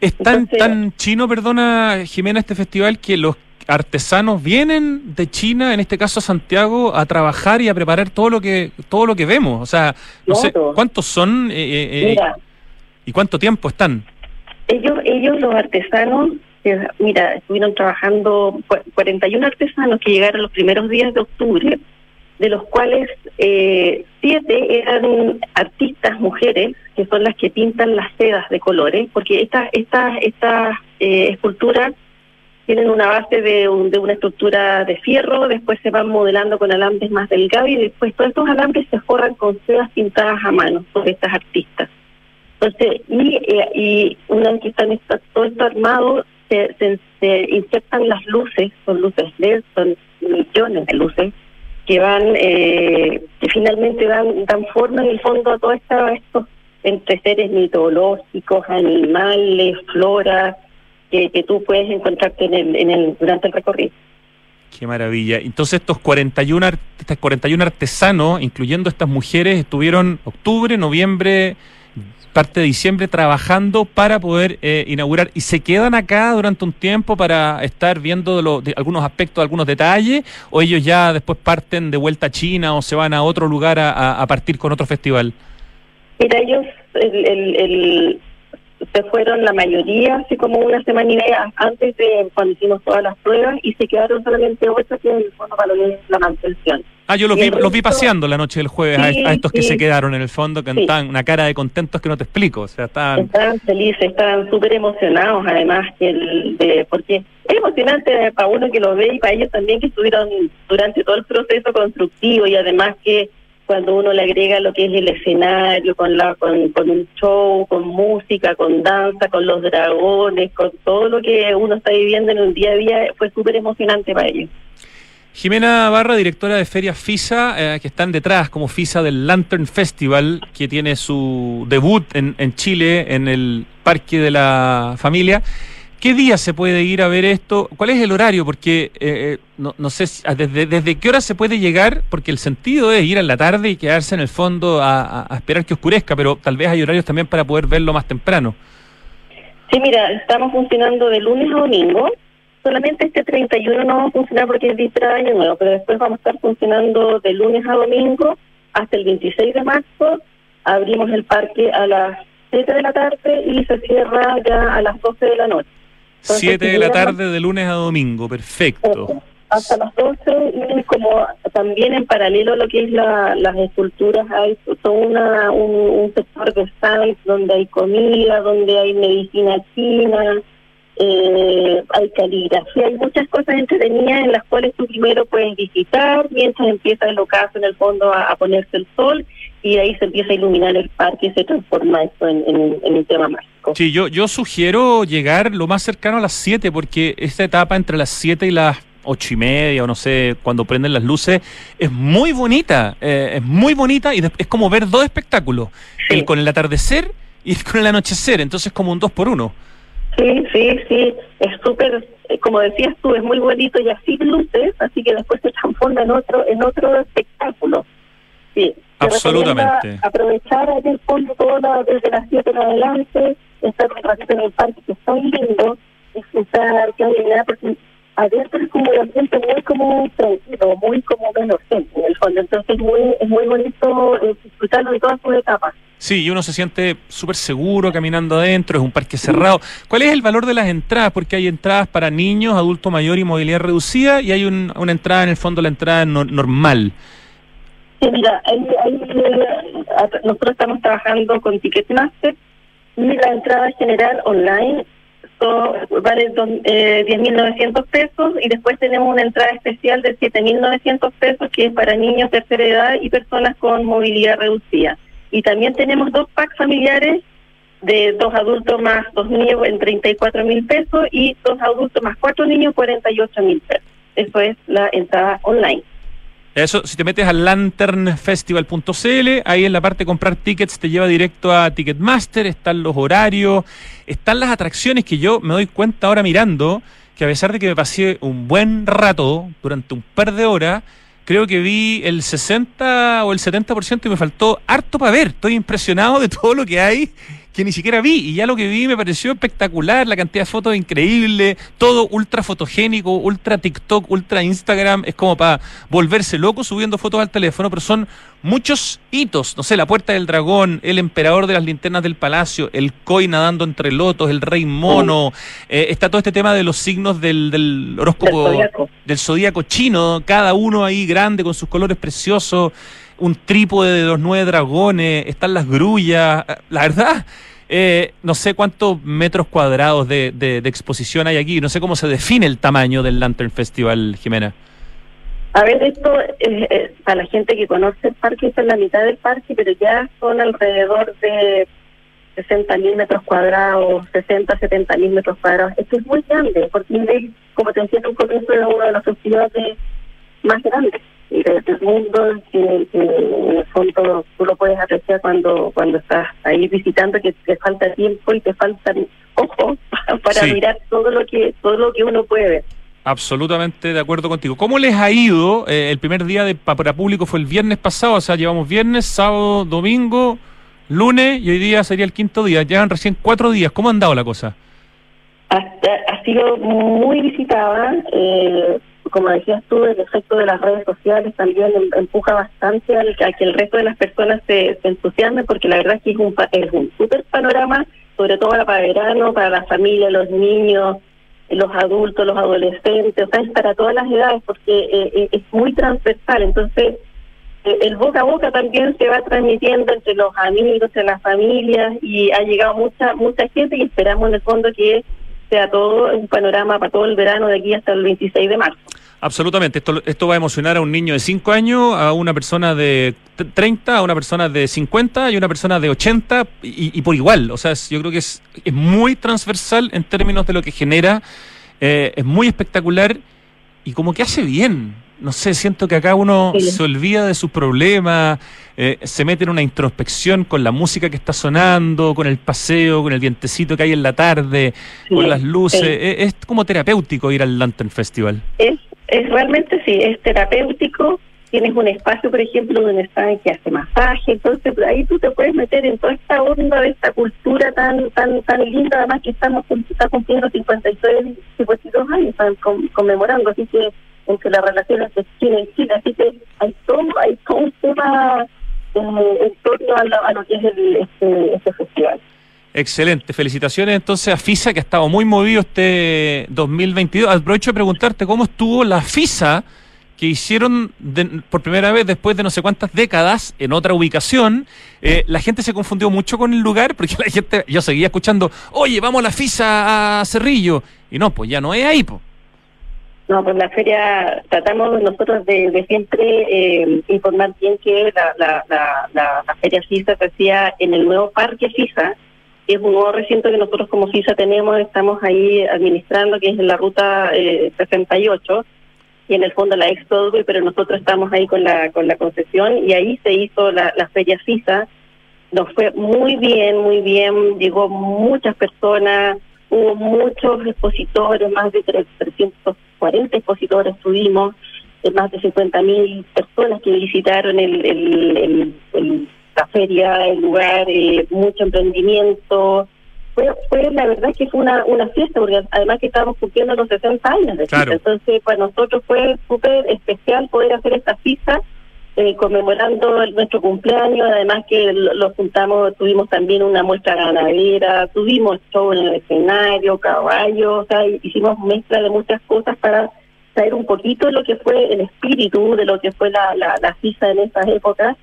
Es tan, tan chino, perdona Jimena, este festival que los artesanos vienen de China, en este caso a Santiago, a trabajar y a preparar todo lo que todo lo que vemos. O sea, no sé cuántos son eh, eh, y cuánto tiempo están. Ellos, ellos los artesanos mira, estuvieron trabajando 41 artesanos que llegaron los primeros días de octubre, de los cuales eh, siete eran artistas mujeres, que son las que pintan las sedas de colores, porque estas estas estas eh, esculturas tienen una base de, de una estructura de fierro, después se van modelando con alambres más delgados y después todos estos alambres se forran con sedas pintadas a mano por estas artistas. Entonces, y, eh, y una vez que están todo esto armado, se, se, insertan las luces, son luces LED, son millones de luces, que van, eh, que finalmente dan, dan forma en el fondo a todos estos entre seres mitológicos, animales, flora, que, que tú puedes encontrarte en el, en el, durante el recorrido. Qué maravilla. Entonces estos 41, estos 41 artesanos, incluyendo estas mujeres, estuvieron octubre, noviembre, parte de diciembre trabajando para poder eh, inaugurar y se quedan acá durante un tiempo para estar viendo de algunos aspectos, algunos detalles o ellos ya después parten de vuelta a China o se van a otro lugar a, partir con otro festival. Mira, ellos el, se fueron la mayoría, así como una semana y media antes de cuando hicimos todas las pruebas y se quedaron solamente ocho que en el fondo para la mantención. Ah, yo los vi, los vi paseando la noche del jueves a, estos que se quedaron en el fondo, que están una cara de contentos que no te explico. O sea, estaban... estaban felices, estaban súper emocionados, además, que el, de, porque es emocionante para uno que lo ve y para ellos también que estuvieron durante todo el proceso constructivo y además que cuando uno le agrega lo que es el escenario, con, la, con, con un show, con música, con danza, con los dragones, con todo lo que uno está viviendo en un día a día, fue súper emocionante para ellos. Jimena Barra, directora de Ferias FISA, eh, que están detrás como FISA del Lantern Festival, que tiene su debut en, Chile, en el Parque de la Familia. ¿Qué día se puede ir a ver esto? ¿Cuál es el horario? Porque eh, eh, no, no, sé ah, desde, desde qué hora se puede llegar, porque el sentido es ir en la tarde y quedarse en el fondo a, esperar que oscurezca, pero tal vez hay horarios también para poder verlo más temprano. Sí, mira, estamos funcionando de lunes a domingo. Solamente este 31 no va a funcionar porque es víspera de año nuevo, pero después vamos a estar funcionando de lunes a domingo hasta el 26 de marzo abrimos el parque a las 7 de la tarde y se cierra ya a las 12 de la noche. 7 de la tarde de lunes a domingo, perfecto. Hasta las 12 y como también en paralelo a lo que es la, las esculturas hay todo una, un, sector de science donde hay comida, donde hay medicina china, eh, hay caligrafía, hay muchas cosas entretenidas en las cuales tú primero puedes visitar mientras empieza el ocaso en el fondo a, ponerse el sol y ahí se empieza a iluminar el parque y se transforma esto en, en, un tema mágico. Sí, yo, yo sugiero llegar lo más cercano a las 7 porque esta etapa entre las 7 y las ocho y media o no sé, cuando prenden las luces, es muy bonita, eh, es muy bonita y es como ver dos espectáculos, el con el atardecer y el con el anochecer, entonces como un dos por uno. Sí, sí, sí, es súper, eh, como decías tú, es muy bonito y así luces, así que después se transforma en otro, en otro espectáculo. Sí. Absolutamente. Aprovechar ahí el fondo todo desde las 7 en adelante, estar en el parque que está lindo, disfrutar, que hay porque adentro es como el ambiente muy como tranquilo, muy como menos gente en el fondo, entonces es muy, es muy bonito eh, disfrutarlo de todas sus etapas. Sí, y uno se siente súper seguro caminando adentro, es un parque cerrado. ¿Cuál es el valor de las entradas? Porque hay entradas para niños, adulto mayor y movilidad reducida, y hay una entrada, en el fondo, la entrada normal. Sí, mira, eh, nosotros estamos trabajando con Ticketmaster y la entrada general online vale eh, 10.900 pesos y después tenemos una entrada especial de 7.900 pesos que es para niños de tercera edad y personas con movilidad reducida. Y también tenemos dos packs familiares de dos adultos más dos niños en 34 mil pesos y dos adultos más cuatro niños 48 mil pesos. Eso es la entrada online. Eso, si te metes a lanternfestival.cl, ahí en la parte de comprar tickets te lleva directo a Ticketmaster, están los horarios, están las atracciones que yo me doy cuenta ahora mirando, que a pesar de que me pasé un buen rato, durante un par de horas, creo que vi el 60 o el 70% y me faltó harto para ver. Estoy impresionado de todo lo que hay que ni siquiera vi. Y ya lo que vi me pareció espectacular, la cantidad de fotos increíble, todo ultra fotogénico, ultra TikTok, ultra Instagram. Es como para volverse loco subiendo fotos al teléfono, pero son muchos hitos. No sé, la puerta del dragón, el emperador de las linternas del palacio, el koi nadando entre lotos, el rey mono. Eh, está todo este tema de los signos del, del horóscopo del zodíaco chino, cada uno ahí grande con sus colores preciosos un trípode de los nueve dragones, están las grullas. La verdad, eh, no sé cuántos metros cuadrados de, de, exposición hay aquí, no sé cómo se define el tamaño del Lantern Festival, Jimena. A ver, esto, eh, para la gente que conoce el parque, está en la mitad del parque, pero ya son alrededor de 60 mil metros cuadrados, 60, 70 mil metros cuadrados. Esto es muy grande, porque como te decía en un comienzo, es uno de los festivales más grandes del mundo que, en el fondo tú lo puedes apreciar cuando cuando estás ahí visitando que te falta tiempo y te faltan ojos para mirar todo lo que todo lo que uno puede ver. Absolutamente de acuerdo contigo. ¿Cómo les ha ido? Eh, el primer día de para público fue el viernes pasado, o sea, llevamos viernes, sábado, domingo, lunes y hoy día sería el quinto día. Llevan recién cuatro días. ¿Cómo han dado la cosa? Ha, ha sido muy visitada. Eh, como decías tú, el efecto de las redes sociales también em, empuja bastante al, a que el resto de las personas se, entusiasmen, porque la verdad es que es un, es un súper panorama, sobre todo para verano, para la familia, los niños, los adultos, los adolescentes, o sea, es para todas las edades, porque eh, eh, es muy transversal. Entonces, eh, el boca a boca también se va transmitiendo entre los amigos, entre las familias, y ha llegado mucha mucha gente y esperamos en el fondo que sea todo un panorama para todo el verano de aquí hasta el 26 de marzo. Absolutamente, esto, esto va a emocionar a un niño de 5 años, a una persona de 30, a una persona de 50 y a una persona de 80 y, por igual. O sea, yo creo que es, es muy transversal en términos de lo que genera, eh, es muy espectacular y como que hace bien. No sé, siento que acá uno se olvida de sus problemas, eh, se mete en una introspección con la música que está sonando, con el paseo, con el vientecito que hay en la tarde, con las luces. Es, como terapéutico ir al Lantern Festival. Es es realmente sí, es terapéutico. Tienes un espacio, por ejemplo, donde están que hace masaje, entonces ahí tú te puedes meter en toda esta onda de esta cultura tan tan tan linda, además que estamos está cumpliendo 53, 52 años, están conmemorando, así que entre las relaciones de China y Chile, así que hay todo, hay todo un tema en torno a lo, que es este, este festival. Excelente, felicitaciones entonces a FISA que ha estado muy movido este 2022. Aprovecho de preguntarte cómo estuvo la FISA que hicieron por primera vez después de no sé cuántas décadas en otra ubicación. Eh, la gente se confundió mucho con el lugar porque la gente, yo seguía escuchando, oye, vamos a la FISA a Cerrillo. Y no, pues ya no es ahí, pues. No, pues la feria, tratamos nosotros de, siempre eh, informar bien que la, la, la, la, feria FISA se hacía en el nuevo parque FISA, es un nuevo recinto que nosotros como FISA tenemos, estamos ahí administrando, que es en la ruta eh, 68 y en el fondo la ex pero nosotros estamos ahí con la con la concesión y ahí se hizo la, la feria FISA. Nos fue muy bien, muy bien, llegó muchas personas, hubo muchos expositores, más de 340 expositores tuvimos, más de 50 mil personas que visitaron el, el, el, la feria, el lugar, eh, mucho emprendimiento, fue, fue la verdad que fue una, una fiesta, porque además que estábamos cumpliendo los 60 años de fiesta. Entonces, para nosotros fue súper especial poder hacer esta fiesta eh, conmemorando nuestro cumpleaños, además que lo, juntamos, tuvimos también una muestra ganadera, tuvimos show en el escenario, caballo, o sea, hicimos mezcla de muchas cosas para saber un poquito de lo que fue el espíritu de lo que fue la, la, la en esas épocas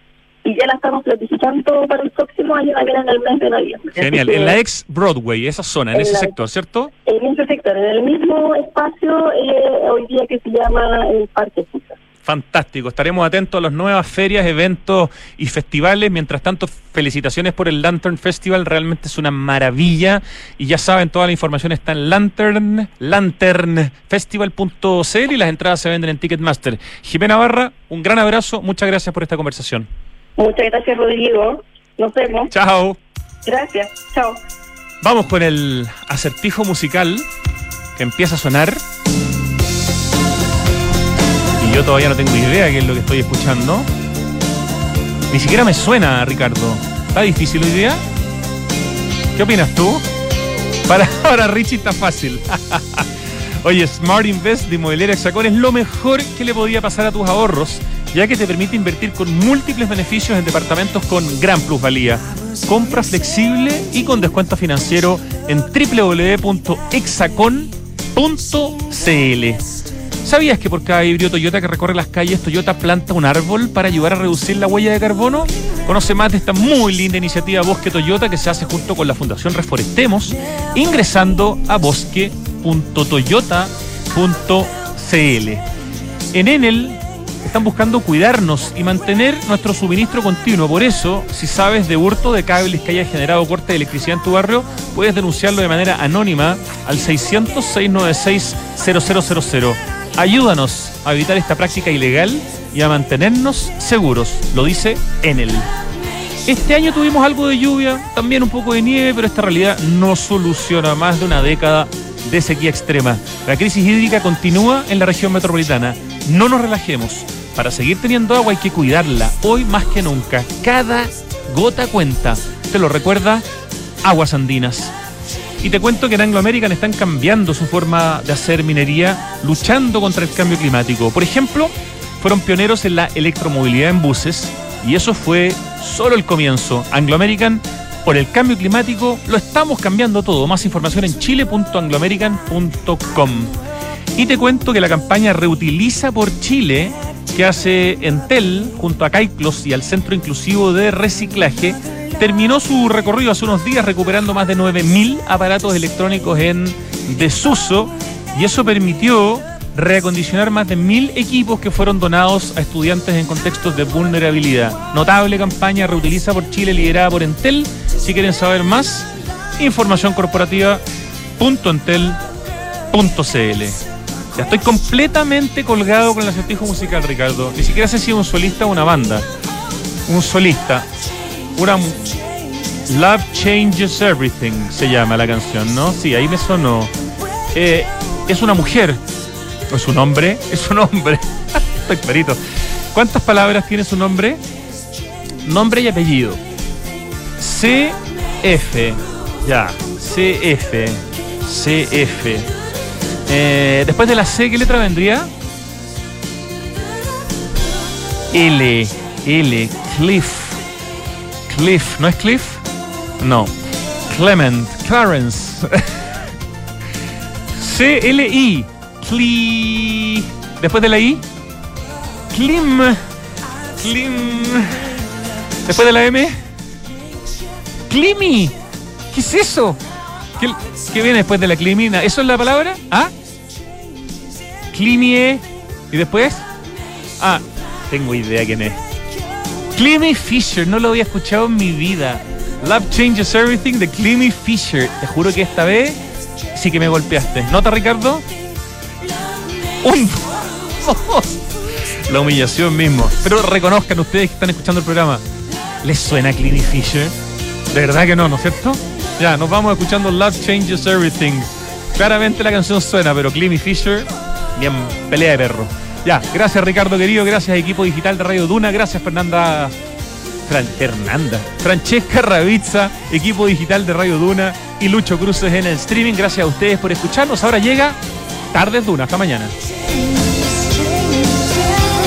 y ya la estamos planificando para el próximo año, también en el mes de noviembre. Genial, en la ex Broadway, esa zona, en, ese sector, ¿cierto? En ese sector, en el mismo espacio eh, hoy día que se llama el Parque Susa. Fantástico, estaremos atentos a las nuevas ferias, eventos y festivales. Mientras tanto, felicitaciones por el Lantern Festival, realmente es una maravilla. Y ya saben, toda la información está en Lantern, lanternfestival.cl y las entradas se venden en Ticketmaster. Jimena Barra, un gran abrazo, muchas gracias por esta conversación. Muchas gracias, Rodrigo. Nos vemos. Chao. Gracias. Chao. Vamos con el acertijo musical que empieza a sonar. Y yo todavía no tengo idea de qué es lo que estoy escuchando. Ni siquiera me suena, Ricardo. ¿Está difícil hoy día? ¿Qué opinas tú? Para ahora, Richie, está fácil. Oye, Smart Invest de Inmobiliaria Hexacón es lo mejor que le podía pasar a tus ahorros ya que te permite invertir con múltiples beneficios en departamentos con gran plusvalía. Compra flexible y con descuento financiero en www.exacon.cl. ¿Sabías que por cada híbrido Toyota que recorre las calles, Toyota planta un árbol para ayudar a reducir la huella de carbono? Conoce más de esta muy linda iniciativa Bosque Toyota que se hace junto con la Fundación Reforestemos, ingresando a bosque.toyota.cl. En Enel están buscando cuidarnos y mantener nuestro suministro continuo. Por eso, si sabes de hurto de cables que haya generado corte de electricidad en tu barrio, puedes denunciarlo de manera anónima al 600-696-0000. Ayúdanos a evitar esta práctica ilegal y a mantenernos seguros, lo dice Enel. Este año tuvimos algo de lluvia, también un poco de nieve, pero esta realidad no soluciona más de una década de sequía extrema. La crisis hídrica continúa en la región metropolitana. No nos relajemos. Para seguir teniendo agua hay que cuidarla, hoy más que nunca. Cada gota cuenta. ¿Te lo recuerda? Aguas Andinas. Y te cuento que en Anglo American están cambiando su forma de hacer minería, luchando contra el cambio climático. Por ejemplo, fueron pioneros en la electromovilidad en buses y eso fue solo el comienzo. Anglo American, por el cambio climático, lo estamos cambiando todo. Más información en chile.angloamerican.com. Y te cuento que la campaña Reutiliza por Chile que hace Entel junto a Caiclos y al Centro Inclusivo de Reciclaje, terminó su recorrido hace unos días recuperando más de 9.000 aparatos electrónicos en desuso y eso permitió reacondicionar más de mil equipos que fueron donados a estudiantes en contextos de vulnerabilidad. Notable campaña Reutiliza por Chile liderada por Entel. Si quieren saber más, información corporativa.entel.cl estoy completamente colgado con el acertijo musical, Ricardo. Ni siquiera sé si es un solista o una banda. Un solista. Una. Love Changes Everything se llama la canción, ¿no? Sí, ahí me sonó. Eh, es una mujer. ¿O es un hombre? Es un hombre. estoy clarito. ¿Cuántas palabras tiene su nombre? Nombre y apellido. CF. Ya. CF. CF. Eh, después de la C, ¿qué letra vendría? L, L, Cliff, Cliff, ¿no es Cliff? No. Clement, Clarence. C-L-I. Cli. Después de la I. Clim. Clim. Después de la M. Climi. ¿Qué es eso? ¿Qué, qué viene después de la climina? ¿Eso es la palabra? ¿Ah? Climie. ¿Y después? Ah, tengo idea quién es. Clemmy Fisher, no lo había escuchado en mi vida. Love Changes Everything de Clemmy Fisher. Te juro que esta vez sí que me golpeaste. ¿Nota, Ricardo? Un, La humillación mismo. Pero reconozcan ustedes que están escuchando el programa. ¿Les suena Clemmy Fisher? De verdad que no, ¿no es cierto? Ya, nos vamos escuchando Love Changes Everything. Claramente la canción suena, pero Clemmy Fisher, bien pelea de perro. Ya, gracias Ricardo querido, gracias equipo digital de Radio Duna, gracias Fernanda Fernanda, Francesca Ravizza, equipo digital de Radio Duna y Lucho Cruces en el streaming. Gracias a ustedes por escucharnos. Ahora llega Tardes Duna. Hasta mañana.